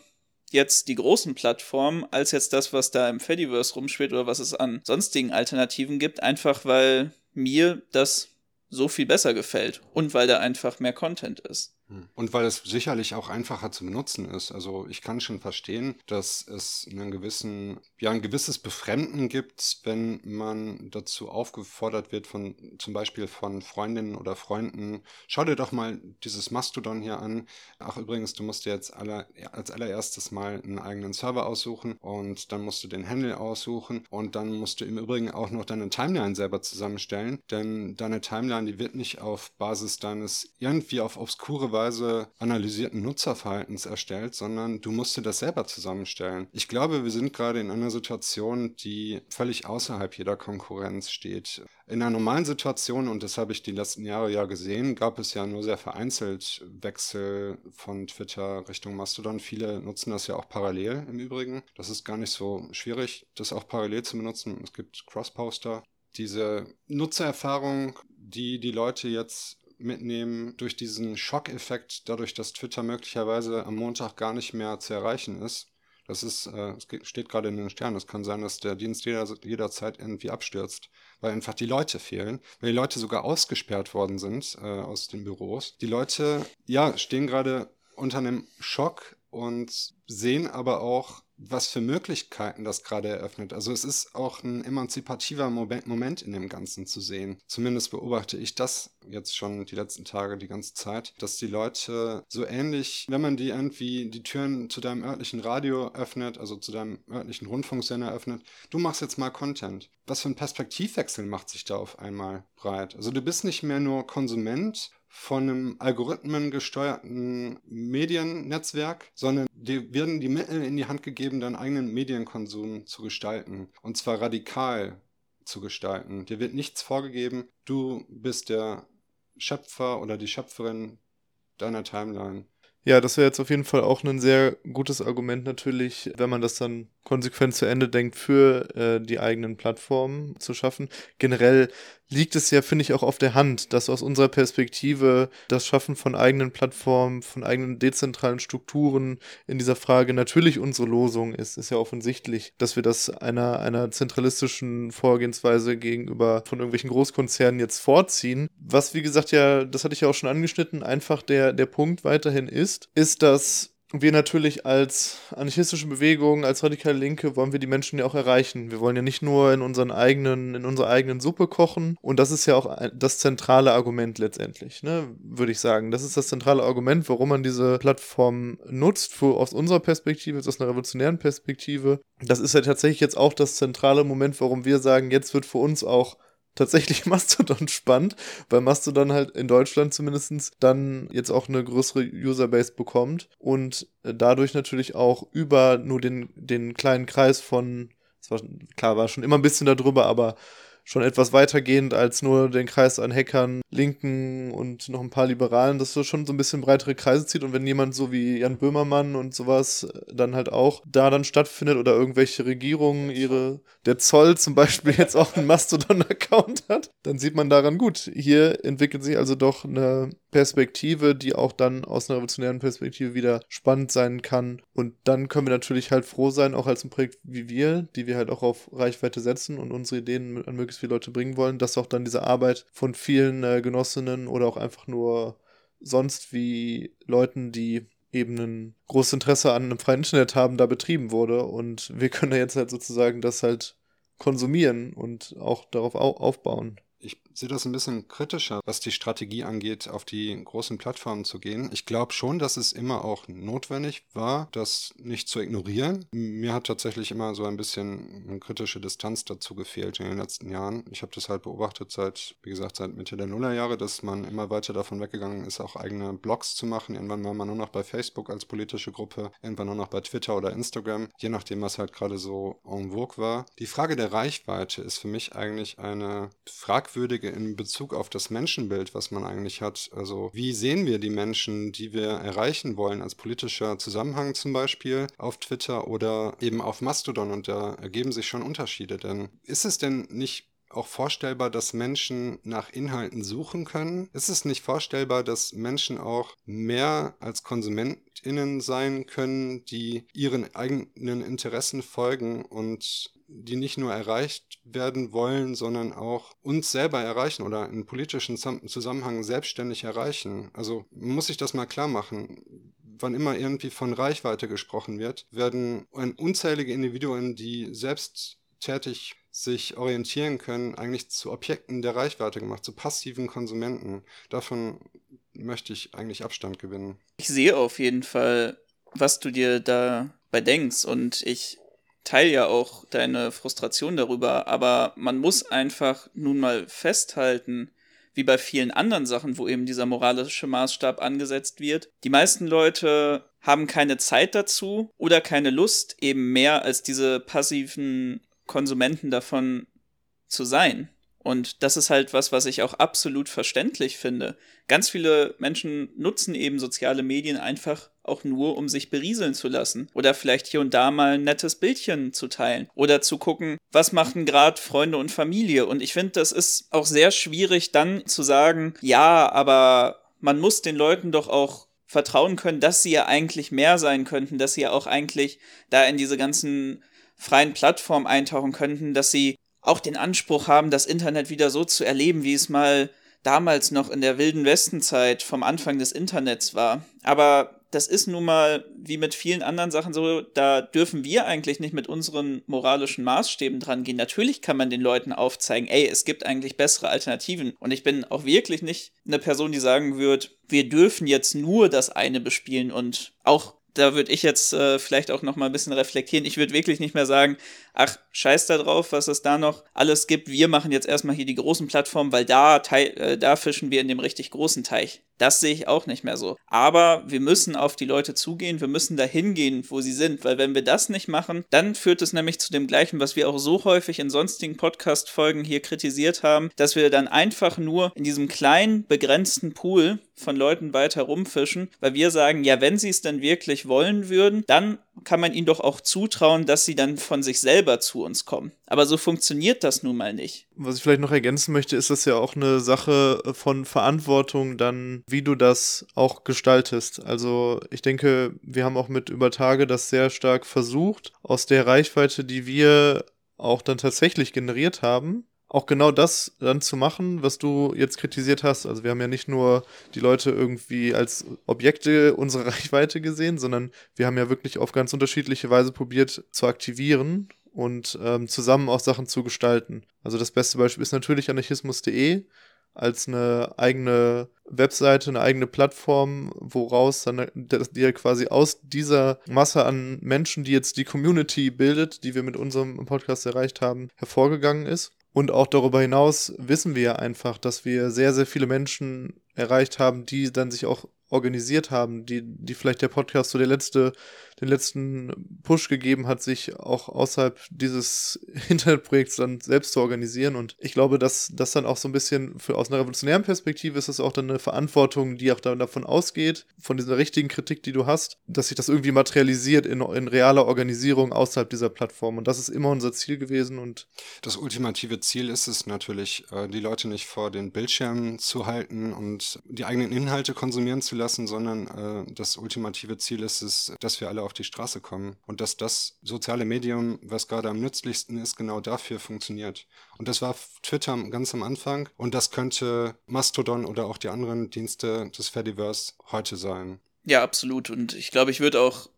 jetzt die großen Plattformen als jetzt das, was da im Fediverse rumschwirrt oder was es an sonstigen Alternativen gibt, einfach weil mir das so viel besser gefällt und weil da einfach mehr Content ist. Hm. Und weil es sicherlich auch einfacher zu benutzen ist. Also ich kann schon verstehen, dass es einen gewissen, ja, ein gewisses Befremden gibt, wenn man dazu aufgefordert wird von zum Beispiel von Freundinnen oder Freunden, schau dir doch mal dieses Mastodon hier an. Ach übrigens, du musst dir jetzt aller, als allererstes mal einen eigenen Server aussuchen und dann musst du den Handle aussuchen und dann musst du im Übrigen auch noch deine Timeline selber zusammenstellen, denn deine Timeline, die wird nicht auf Basis deines irgendwie auf obskure Weise Weise analysierten Nutzerverhaltens erstellt, sondern du musst dir das selber zusammenstellen. Ich glaube, wir sind gerade in einer Situation, die völlig außerhalb jeder Konkurrenz steht. In einer normalen Situation, und das habe ich die letzten Jahre ja gesehen, gab es ja nur sehr vereinzelt Wechsel von Twitter Richtung Mastodon. Viele nutzen das ja auch parallel im Übrigen. Das ist gar nicht so schwierig, das auch parallel zu benutzen. Es gibt Cross-Poster. Diese Nutzererfahrung, die die Leute jetzt mitnehmen durch diesen Schockeffekt, dadurch, dass Twitter möglicherweise am Montag gar nicht mehr zu erreichen ist. Das ist, äh, steht gerade in den Sternen. Es kann sein, dass der Dienst jeder, jederzeit irgendwie abstürzt, weil einfach die Leute fehlen, weil die Leute sogar ausgesperrt worden sind äh, aus den Büros. Die Leute, ja, stehen gerade unter einem Schock und sehen aber auch, was für Möglichkeiten das gerade eröffnet. Also es ist auch ein emanzipativer Moment in dem Ganzen zu sehen. Zumindest beobachte ich das jetzt schon die letzten Tage die ganze Zeit, dass die Leute so ähnlich, wenn man die irgendwie die Türen zu deinem örtlichen Radio öffnet, also zu deinem örtlichen Rundfunksender öffnet, du machst jetzt mal Content. Was für ein Perspektivwechsel macht sich da auf einmal breit? Also du bist nicht mehr nur Konsument von einem algorithmengesteuerten Mediennetzwerk, sondern dir werden die Mittel in die Hand gegeben, deinen eigenen Medienkonsum zu gestalten. Und zwar radikal zu gestalten. Dir wird nichts vorgegeben. Du bist der Schöpfer oder die Schöpferin deiner Timeline. Ja, das wäre jetzt auf jeden Fall auch ein sehr gutes Argument natürlich, wenn man das dann konsequent zu Ende denkt, für äh, die eigenen Plattformen zu schaffen. Generell liegt es ja, finde ich, auch auf der Hand, dass aus unserer Perspektive das Schaffen von eigenen Plattformen, von eigenen dezentralen Strukturen in dieser Frage natürlich unsere Losung ist. Ist ja offensichtlich, dass wir das einer, einer zentralistischen Vorgehensweise gegenüber von irgendwelchen Großkonzernen jetzt vorziehen. Was, wie gesagt, ja, das hatte ich ja auch schon angeschnitten, einfach der, der Punkt weiterhin ist, ist, dass wir natürlich als anarchistische Bewegung, als radikale Linke, wollen wir die Menschen ja auch erreichen. Wir wollen ja nicht nur in unseren eigenen, in unserer eigenen Suppe kochen. Und das ist ja auch das zentrale Argument letztendlich, ne, würde ich sagen. Das ist das zentrale Argument, warum man diese Plattform nutzt, für, aus unserer Perspektive, aus einer revolutionären Perspektive. Das ist ja tatsächlich jetzt auch das zentrale Moment, warum wir sagen, jetzt wird für uns auch tatsächlich [LAUGHS] Mastodon spannend, weil Mastodon halt in Deutschland zumindest dann jetzt auch eine größere Userbase bekommt und äh, dadurch natürlich auch über nur den, den kleinen Kreis von, war, klar, war schon immer ein bisschen darüber, aber schon etwas weitergehend als nur den Kreis an Hackern, Linken und noch ein paar Liberalen, dass das schon so ein bisschen breitere Kreise zieht und wenn jemand so wie Jan Böhmermann und sowas äh, dann halt auch da dann stattfindet oder irgendwelche Regierungen ihre, der Zoll [LAUGHS] zum Beispiel jetzt auch einen Mastodon-Account hat, dann sieht man daran gut. Hier entwickelt sich also doch eine Perspektive, die auch dann aus einer revolutionären Perspektive wieder spannend sein kann. Und dann können wir natürlich halt froh sein, auch als ein Projekt wie wir, die wir halt auch auf Reichweite setzen und unsere Ideen an möglichst viele Leute bringen wollen, dass auch dann diese Arbeit von vielen äh, Genossinnen oder auch einfach nur sonst wie Leuten, die eben ein großes Interesse an einem freien Internet haben, da betrieben wurde. Und wir können jetzt halt sozusagen das halt konsumieren und auch darauf au aufbauen ich sehe das ein bisschen kritischer, was die Strategie angeht, auf die großen Plattformen zu gehen. Ich glaube schon, dass es immer auch notwendig war, das nicht zu ignorieren. Mir hat tatsächlich immer so ein bisschen eine kritische Distanz dazu gefehlt in den letzten Jahren. Ich habe das halt beobachtet seit, wie gesagt, seit Mitte der Nullerjahre, dass man immer weiter davon weggegangen ist, auch eigene Blogs zu machen. Irgendwann war man nur noch bei Facebook als politische Gruppe, irgendwann nur noch bei Twitter oder Instagram, je nachdem, was halt gerade so en vogue war. Die Frage der Reichweite ist für mich eigentlich eine fragwürdige fragwürdige in Bezug auf das Menschenbild, was man eigentlich hat. Also wie sehen wir die Menschen, die wir erreichen wollen, als politischer Zusammenhang zum Beispiel auf Twitter oder eben auf Mastodon und da ergeben sich schon Unterschiede. Denn ist es denn nicht auch vorstellbar, dass Menschen nach Inhalten suchen können? Ist es nicht vorstellbar, dass Menschen auch mehr als KonsumentInnen sein können, die ihren eigenen Interessen folgen und die nicht nur erreicht werden wollen, sondern auch uns selber erreichen oder in politischen Zusammenhang selbstständig erreichen. Also muss ich das mal klar machen. Wann immer irgendwie von Reichweite gesprochen wird, werden unzählige Individuen, die selbst tätig sich orientieren können, eigentlich zu Objekten der Reichweite gemacht, zu passiven Konsumenten. Davon möchte ich eigentlich Abstand gewinnen. Ich sehe auf jeden Fall, was du dir dabei denkst und ich teile ja auch deine Frustration darüber, aber man muss einfach nun mal festhalten, wie bei vielen anderen Sachen, wo eben dieser moralische Maßstab angesetzt wird. Die meisten Leute haben keine Zeit dazu oder keine Lust, eben mehr als diese passiven Konsumenten davon zu sein. Und das ist halt was, was ich auch absolut verständlich finde. Ganz viele Menschen nutzen eben soziale Medien einfach auch nur, um sich berieseln zu lassen. Oder vielleicht hier und da mal ein nettes Bildchen zu teilen. Oder zu gucken, was machen gerade Freunde und Familie. Und ich finde, das ist auch sehr schwierig dann zu sagen, ja, aber man muss den Leuten doch auch vertrauen können, dass sie ja eigentlich mehr sein könnten, dass sie ja auch eigentlich da in diese ganzen freien Plattformen eintauchen könnten, dass sie auch den Anspruch haben, das Internet wieder so zu erleben, wie es mal damals noch in der wilden Westenzeit vom Anfang des Internets war. Aber das ist nun mal wie mit vielen anderen Sachen so, da dürfen wir eigentlich nicht mit unseren moralischen Maßstäben dran gehen. Natürlich kann man den Leuten aufzeigen, ey, es gibt eigentlich bessere Alternativen. Und ich bin auch wirklich nicht eine Person, die sagen wird, wir dürfen jetzt nur das eine bespielen und auch da würde ich jetzt äh, vielleicht auch noch mal ein bisschen reflektieren. Ich würde wirklich nicht mehr sagen, ach, scheiß da drauf, was es da noch alles gibt. Wir machen jetzt erstmal hier die großen Plattformen, weil da, äh, da fischen wir in dem richtig großen Teich. Das sehe ich auch nicht mehr so. Aber wir müssen auf die Leute zugehen, wir müssen dahin gehen, wo sie sind, weil wenn wir das nicht machen, dann führt es nämlich zu dem gleichen, was wir auch so häufig in sonstigen Podcast-Folgen hier kritisiert haben, dass wir dann einfach nur in diesem kleinen, begrenzten Pool von Leuten weiter rumfischen, weil wir sagen, ja, wenn sie es dann wirklich wollen würden, dann kann man ihnen doch auch zutrauen, dass sie dann von sich selber zu uns kommen. Aber so funktioniert das nun mal nicht. Was ich vielleicht noch ergänzen möchte, ist das ja auch eine Sache von Verantwortung dann, wie du das auch gestaltest. Also ich denke, wir haben auch mit über Tage das sehr stark versucht, aus der Reichweite, die wir auch dann tatsächlich generiert haben, auch genau das dann zu machen, was du jetzt kritisiert hast. Also wir haben ja nicht nur die Leute irgendwie als Objekte unserer [LAUGHS] Reichweite gesehen, sondern wir haben ja wirklich auf ganz unterschiedliche Weise probiert zu aktivieren und ähm, zusammen auch Sachen zu gestalten. Also das beste Beispiel ist natürlich anarchismus.de als eine eigene Webseite, eine eigene Plattform, woraus dann die quasi aus dieser Masse an Menschen, die jetzt die Community bildet, die wir mit unserem Podcast erreicht haben, hervorgegangen ist. Und auch darüber hinaus wissen wir einfach, dass wir sehr, sehr viele Menschen erreicht haben, die dann sich auch organisiert haben, die, die vielleicht der Podcast so der letzte, den letzten Push gegeben hat, sich auch außerhalb dieses [LAUGHS] Internetprojekts dann selbst zu organisieren. Und ich glaube, dass das dann auch so ein bisschen für, aus einer revolutionären Perspektive ist es auch dann eine Verantwortung, die auch dann davon ausgeht, von dieser richtigen Kritik, die du hast, dass sich das irgendwie materialisiert in, in realer Organisierung außerhalb dieser Plattform. Und das ist immer unser Ziel gewesen. Und das ultimative Ziel ist es natürlich, äh, die Leute nicht vor den Bildschirmen zu halten und die eigenen Inhalte konsumieren zu lassen, sondern äh, das ultimative Ziel ist es, dass wir alle auf die Straße kommen und dass das soziale Medium, was gerade am nützlichsten ist, genau dafür funktioniert. Und das war Twitter ganz am Anfang und das könnte Mastodon oder auch die anderen Dienste des Fediverse heute sein. Ja, absolut. Und ich glaube, ich würde auch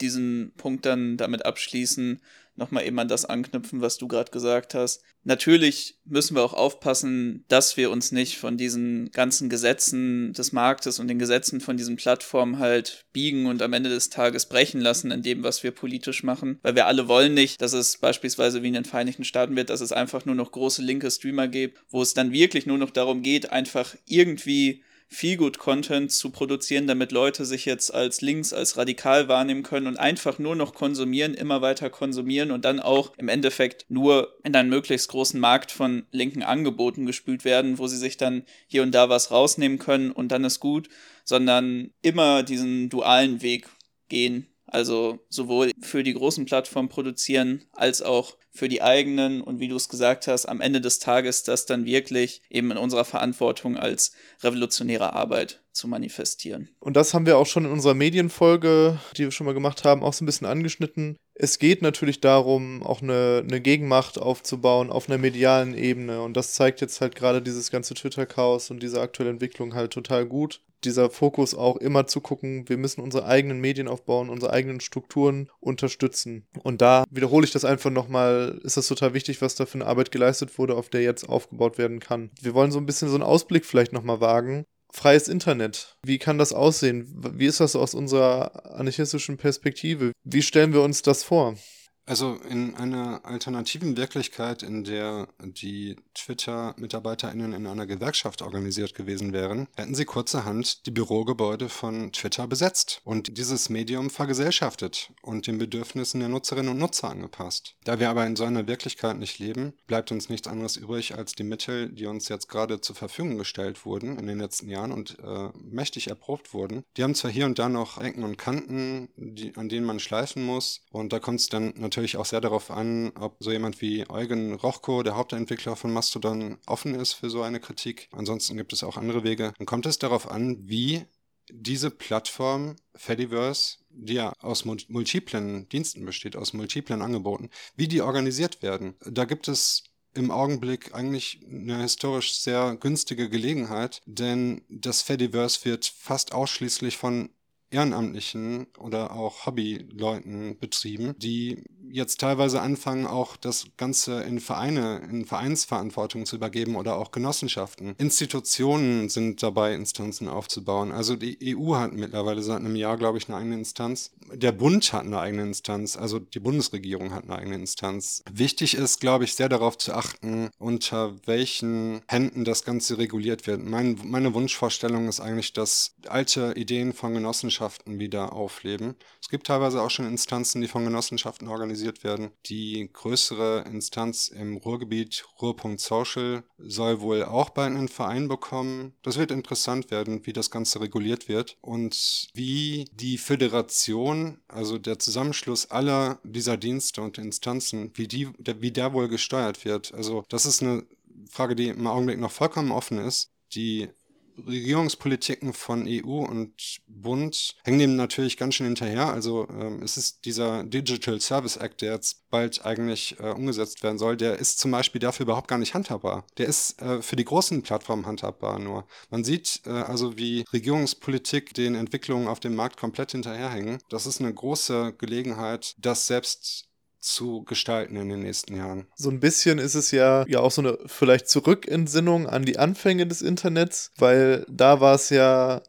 diesen Punkt dann damit abschließen, nochmal eben an das anknüpfen, was du gerade gesagt hast. Natürlich müssen wir auch aufpassen, dass wir uns nicht von diesen ganzen Gesetzen des Marktes und den Gesetzen von diesen Plattformen halt biegen und am Ende des Tages brechen lassen in dem, was wir politisch machen. Weil wir alle wollen nicht, dass es beispielsweise wie in den Vereinigten Staaten wird, dass es einfach nur noch große linke Streamer gibt, wo es dann wirklich nur noch darum geht, einfach irgendwie Feelgood-Content zu produzieren, damit Leute sich jetzt als links, als radikal wahrnehmen können und einfach nur noch konsumieren, immer weiter konsumieren und dann auch im Endeffekt nur in einen möglichst großen Markt von linken Angeboten gespült werden, wo sie sich dann hier und da was rausnehmen können und dann ist gut, sondern immer diesen dualen Weg gehen Also sowohl für die großen Plattformen produzieren als auch für die eigenen und wie du es gesagt hast, am Ende des Tages das dann wirklich eben in unserer Verantwortung als revolutionäre Arbeit zu manifestieren. Und das haben wir auch schon in unserer Medienfolge, die wir schon mal gemacht haben, auch so ein bisschen angeschnitten. Es geht natürlich darum, auch eine, eine Gegenmacht aufzubauen auf einer medialen Ebene. Und das zeigt jetzt halt gerade dieses ganze Twitter-Chaos und diese aktuelle Entwicklung halt total gut dieser Fokus auch immer zu gucken, wir müssen unsere eigenen Medien aufbauen, unsere eigenen Strukturen unterstützen. Und da wiederhole ich das einfach nochmal, ist das total wichtig, was da für eine Arbeit geleistet wurde, auf der jetzt aufgebaut werden kann. Wir wollen so ein bisschen so einen Ausblick vielleicht nochmal wagen. Freies Internet. Wie kann das aussehen? Wie ist das aus unserer anarchistischen Perspektive? Wie stellen wir uns das vor? Also in einer alternativen Wirklichkeit, in der die Twitter-MitarbeiterInnen in einer Gewerkschaft organisiert gewesen wären, hätten sie kurzerhand die Bürogebäude von Twitter besetzt und dieses Medium vergesellschaftet und den Bedürfnissen der Nutzerinnen und Nutzer angepasst. Da wir aber in so einer Wirklichkeit nicht leben, bleibt uns nichts anderes übrig als die Mittel, die uns jetzt gerade zur Verfügung gestellt wurden in den letzten Jahren und äh, mächtig erprobt wurden. Die haben zwar hier und da noch Ecken und Kanten, die, an denen man schleifen muss und da kommt es dann natürlich natürlich auch sehr darauf an, ob so jemand wie Eugen Rochko, der Hauptentwickler von Mastodon, offen ist für so eine Kritik. Ansonsten gibt es auch andere Wege. Dann kommt es darauf an, wie diese Plattform Fediverse, die ja aus multiplen Diensten besteht, aus multiplen Angeboten, wie die organisiert werden. Da gibt es im Augenblick eigentlich eine historisch sehr günstige Gelegenheit, denn das Fediverse wird fast ausschließlich von Ehrenamtlichen oder auch Hobbyleuten betrieben, die jetzt teilweise anfangen, auch das Ganze in Vereine, in Vereinsverantwortung zu übergeben oder auch Genossenschaften. Institutionen sind dabei, Instanzen aufzubauen. Also die EU hat mittlerweile seit einem Jahr, glaube ich, eine eigene Instanz. Der Bund hat eine eigene Instanz, also die Bundesregierung hat eine eigene Instanz. Wichtig ist, glaube ich, sehr darauf zu achten, unter welchen Händen das Ganze reguliert wird. Mein, meine Wunschvorstellung ist eigentlich, dass alte Ideen von Genossenschaften wieder aufleben. Es gibt teilweise auch schon Instanzen, die von Genossenschaften organisiert werden. Die größere Instanz im Ruhrgebiet, Ruhr.social, soll wohl auch bald einen Verein bekommen. Das wird interessant werden, wie das Ganze reguliert wird und wie die Föderation, also der Zusammenschluss aller dieser Dienste und Instanzen, wie, die, wie der wohl gesteuert wird. Also das ist eine Frage, die im Augenblick noch vollkommen offen ist. Die Regierungspolitiken von EU und Bund hängen dem natürlich ganz schön hinterher. Also ähm, es ist dieser Digital Service Act, der jetzt bald eigentlich äh, umgesetzt werden soll, der ist zum Beispiel dafür überhaupt gar nicht handhabbar. Der ist äh, für die großen Plattformen handhabbar nur. Man sieht äh, also, wie Regierungspolitik den Entwicklungen auf dem Markt komplett hinterherhängen. Das ist eine große Gelegenheit, das selbst zu gestalten in den nächsten Jahren. So ein bisschen ist es ja, ja auch so eine vielleicht Zurückentsinnung an die Anfänge des Internets, weil da war es ja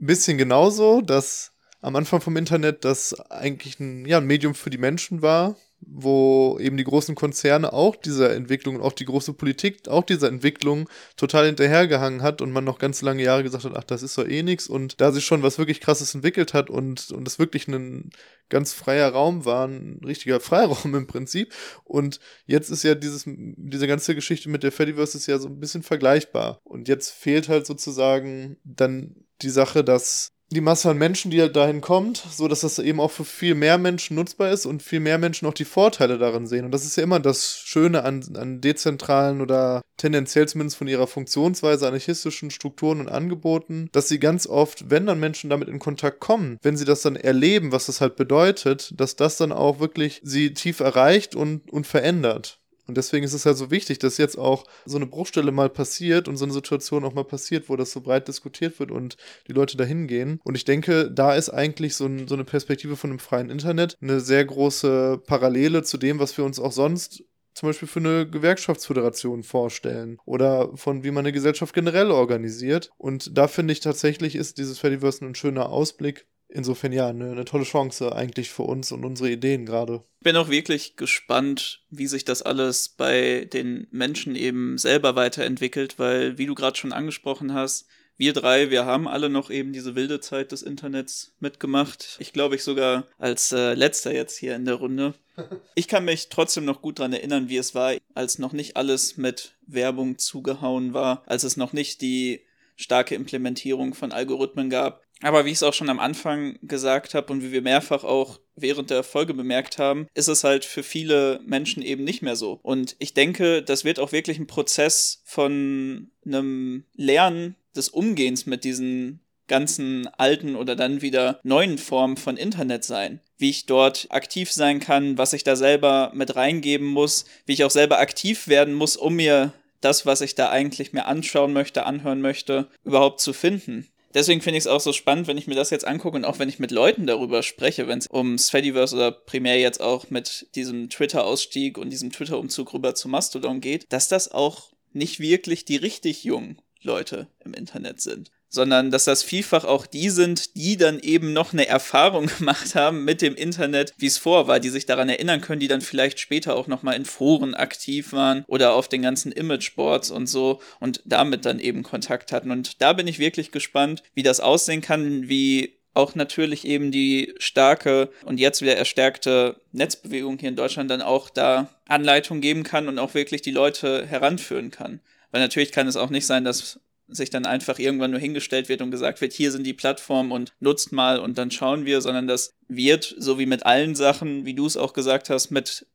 ein bisschen genauso, dass am Anfang vom Internet das eigentlich ein, ja, ein Medium für die Menschen war, wo eben die großen Konzerne auch dieser Entwicklung und auch die große Politik auch dieser Entwicklung total hinterhergehangen hat und man noch ganz lange Jahre gesagt hat, ach, das ist doch eh nichts und da sich schon was wirklich krasses entwickelt hat und, und es wirklich ein ganz freier Raum war, ein richtiger Freiraum im Prinzip. Und jetzt ist ja dieses, diese ganze Geschichte mit der Fediverse ist ja so ein bisschen vergleichbar. Und jetzt fehlt halt sozusagen dann die Sache, dass die Masse an Menschen, die halt dahin kommt, so dass das eben auch für viel mehr Menschen nutzbar ist und viel mehr Menschen auch die Vorteile darin sehen. Und das ist ja immer das Schöne an, an dezentralen oder tendenziell zumindest von ihrer Funktionsweise anarchistischen Strukturen und Angeboten, dass sie ganz oft, wenn dann Menschen damit in Kontakt kommen, wenn sie das dann erleben, was das halt bedeutet, dass das dann auch wirklich sie tief erreicht und, und verändert. Und deswegen ist es halt so wichtig, dass jetzt auch so eine Bruchstelle mal passiert und so eine Situation auch mal passiert, wo das so breit diskutiert wird und die Leute dahin gehen. Und ich denke, da ist eigentlich so, ein, so eine Perspektive von einem freien Internet eine sehr große Parallele zu dem, was wir uns auch sonst zum Beispiel für eine Gewerkschaftsföderation vorstellen oder von wie man eine Gesellschaft generell organisiert. Und da finde ich tatsächlich ist dieses Fediverse ein schöner Ausblick insofern ja, eine, eine, tolle Chance eigentlich für uns und unsere Ideen gerade. Ich bin auch wirklich gespannt, wie sich das alles bei den Menschen eben selber weiterentwickelt, weil, wie du gerade schon angesprochen hast, wir drei, wir haben alle noch eben diese wilde Zeit des Internets mitgemacht. Ich glaube, ich sogar als äh, letzter jetzt hier in der Runde. [LAUGHS] Ich kann mich trotzdem noch gut daran erinnern, wie es war, als noch nicht alles mit Werbung zugehauen war, als es noch nicht die starke Implementierung von Algorithmen gab Aber wie ich es auch schon am Anfang gesagt habe und wie wir mehrfach auch während der Folge bemerkt haben, ist es halt für viele Menschen eben nicht mehr so. Und ich denke, das wird auch wirklich ein Prozess von einem Lernen des Umgehens mit diesen ganzen alten oder dann wieder neuen Formen von Internet sein. Wie ich dort aktiv sein kann, was ich da selber mit reingeben muss, wie ich auch selber aktiv werden muss, um mir das, was ich da eigentlich mir anschauen möchte, anhören möchte, überhaupt zu finden deswegen finde ich es auch so spannend, wenn ich mir das jetzt angucke und auch wenn ich mit Leuten darüber spreche, wenn es um Fediverse oder primär jetzt auch mit diesem Twitter-Ausstieg und diesem Twitter-Umzug rüber zu Mastodon geht, dass das auch nicht wirklich die richtig jungen Leute im Internet sind sondern dass das vielfach auch die sind, die dann eben noch eine Erfahrung [LAUGHS] gemacht haben mit dem Internet, wie es vor war, die sich daran erinnern können, die dann vielleicht später auch nochmal in Foren aktiv waren oder auf den ganzen Imageboards und so und damit dann eben Kontakt hatten. Und da bin ich wirklich gespannt, wie das aussehen kann, wie auch natürlich eben die starke und jetzt wieder erstärkte Netzbewegung hier in Deutschland dann auch da Anleitung geben kann und auch wirklich die Leute heranführen kann. Weil natürlich kann es auch nicht sein, dass sich dann einfach irgendwann nur hingestellt wird und gesagt wird, hier sind die Plattformen und nutzt mal und dann schauen wir, sondern das wird, so wie mit allen Sachen, wie du es auch gesagt hast, mit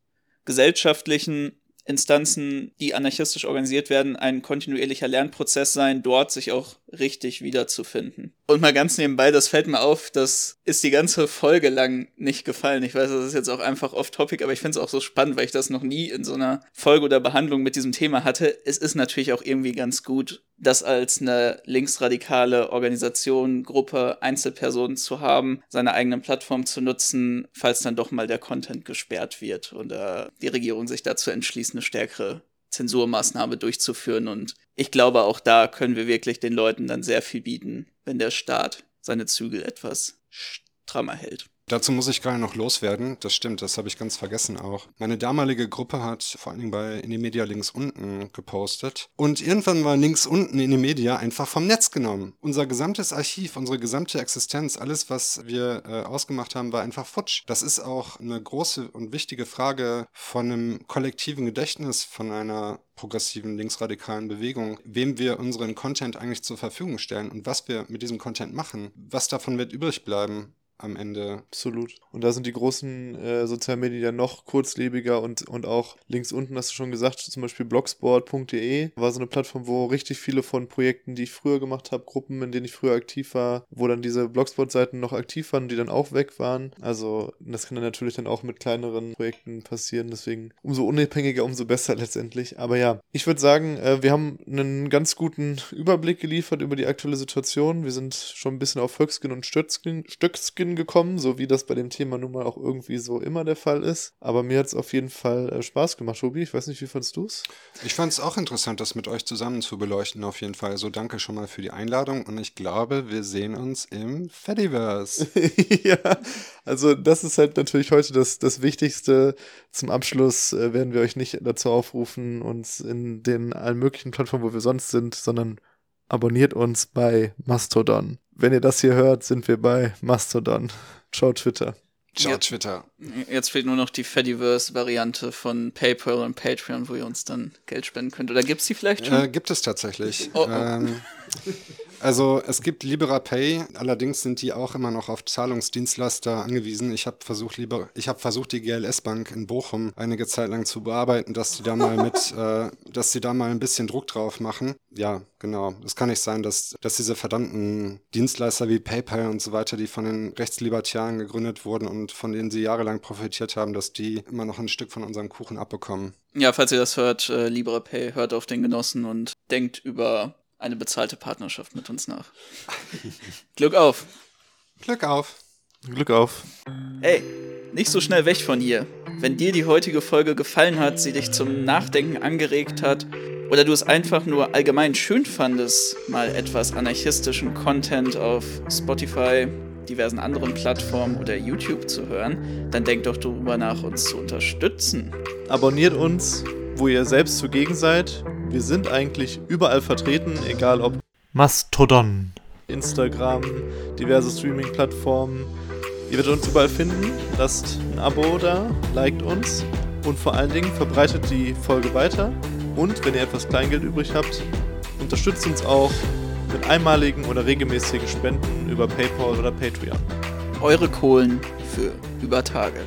gesellschaftlichen Instanzen, die anarchistisch organisiert werden, ein kontinuierlicher Lernprozess sein, dort sich auch richtig wiederzufinden. Und mal ganz nebenbei, das fällt mir auf, das ist die ganze Folge lang nicht gefallen. Ich weiß, das ist jetzt auch einfach off-topic, aber ich finde es auch so spannend, weil ich das noch nie in so einer Folge oder Behandlung mit diesem Thema hatte. Es ist natürlich auch irgendwie ganz gut, das als eine linksradikale Organisation, Gruppe, Einzelpersonen zu haben, seine eigene Plattform zu nutzen, falls dann doch mal der Content gesperrt wird oder die Regierung sich dazu entschließt, eine stärkere Zensurmaßnahme durchzuführen. Und ich glaube, auch da können wir wirklich den Leuten dann sehr viel bieten, wenn der Staat seine Zügel etwas strammer hält. Dazu muss ich gerade noch loswerden. Das stimmt, das habe ich ganz vergessen auch. Meine damalige Gruppe hat vor allen Dingen bei Inimedia links unten gepostet. Und irgendwann war links unten Inimedia einfach vom Netz genommen. Unser gesamtes Archiv, unsere gesamte Existenz, alles, was wir äh, ausgemacht haben, war einfach futsch. Das ist auch eine große und wichtige Frage von einem kollektiven Gedächtnis, von einer progressiven linksradikalen Bewegung, wem wir unseren Content eigentlich zur Verfügung stellen und was wir mit diesem Content machen. Was davon wird übrig bleiben? Am Ende. Absolut. Und da sind die großen äh, sozialen Medien ja noch kurzlebiger und, und auch links unten hast du schon gesagt, zum Beispiel blogsport.de war so eine Plattform, wo richtig viele von Projekten, die ich früher gemacht habe, Gruppen, in denen ich früher aktiv war, wo dann diese Blogsport-Seiten noch aktiv waren, die dann auch weg waren. Also das kann dann natürlich dann auch mit kleineren Projekten passieren, deswegen umso unabhängiger, umso besser letztendlich. Aber ja, ich würde sagen, äh, wir haben einen ganz guten Überblick geliefert über die aktuelle Situation. Wir sind schon ein bisschen auf Volkskin und Stöckskin Sinn gekommen, so wie das bei dem Thema nun mal auch irgendwie so immer der Fall ist. Aber mir hat es auf jeden Fall äh, Spaß gemacht, Tobi. Ich weiß nicht, wie fandest du es? Ich fand es auch interessant, das mit euch zusammen zu beleuchten, auf jeden Fall. Also danke schon mal für die Einladung und ich glaube, wir sehen uns im Fediverse. [LAUGHS] ja, also das ist halt natürlich heute das, das Wichtigste. Zum Abschluss äh, werden wir euch nicht dazu aufrufen, uns in den allen möglichen Plattformen, wo wir sonst sind, sondern abonniert uns bei Mastodon. Wenn ihr das hier hört, sind wir bei Mastodon. Ciao Twitter. Ciao Twitter. Jetzt fehlt nur noch die Fediverse-Variante von PayPal und Patreon, wo ihr uns dann Geld spenden könnt. Oder gibt es die vielleicht schon? Äh, gibt es tatsächlich. Oh, oh. Ähm, [LAUGHS] also es gibt Libera Pay, allerdings sind die auch immer noch auf Zahlungsdienstleister angewiesen. Ich habe versucht, Liber ich habe versucht, die GLS Bank in Bochum einige Zeit lang zu bearbeiten, dass sie da mal mit, [LAUGHS] äh, dass sie da mal ein bisschen Druck drauf machen. Ja, genau. Es kann nicht sein, dass, dass diese verdammten Dienstleister wie PayPal und so weiter, die von den Rechtslibertären gegründet wurden und von denen sie jahrelang profitiert haben, dass die immer noch ein Stück von unserem Kuchen abbekommen. Ja, falls ihr das hört, äh, Libera Pay, hört auf den Genossen und denkt über eine bezahlte Partnerschaft mit uns nach. [LAUGHS] Glück auf. Glück auf. Glück auf. Ey, nicht so schnell weg von hier. Wenn dir die heutige Folge gefallen hat, sie dich zum Nachdenken angeregt hat oder du es einfach nur allgemein schön fandest, mal etwas anarchistischen Content auf Spotify, diversen anderen Plattformen oder YouTube zu hören, dann denk doch darüber nach, uns zu unterstützen. Abonniert uns, wo ihr selbst zugegen seid wir sind eigentlich überall vertreten, egal ob Mastodon, Instagram, diverse Streaming-Plattformen. Ihr werdet uns überall finden. Lasst ein Abo da, liked uns und vor allen Dingen verbreitet die Folge weiter. Und wenn ihr etwas Kleingeld übrig habt, unterstützt uns auch mit einmaligen oder regelmäßigen Spenden über PayPal oder Patreon. Eure Kohlen für über Tage.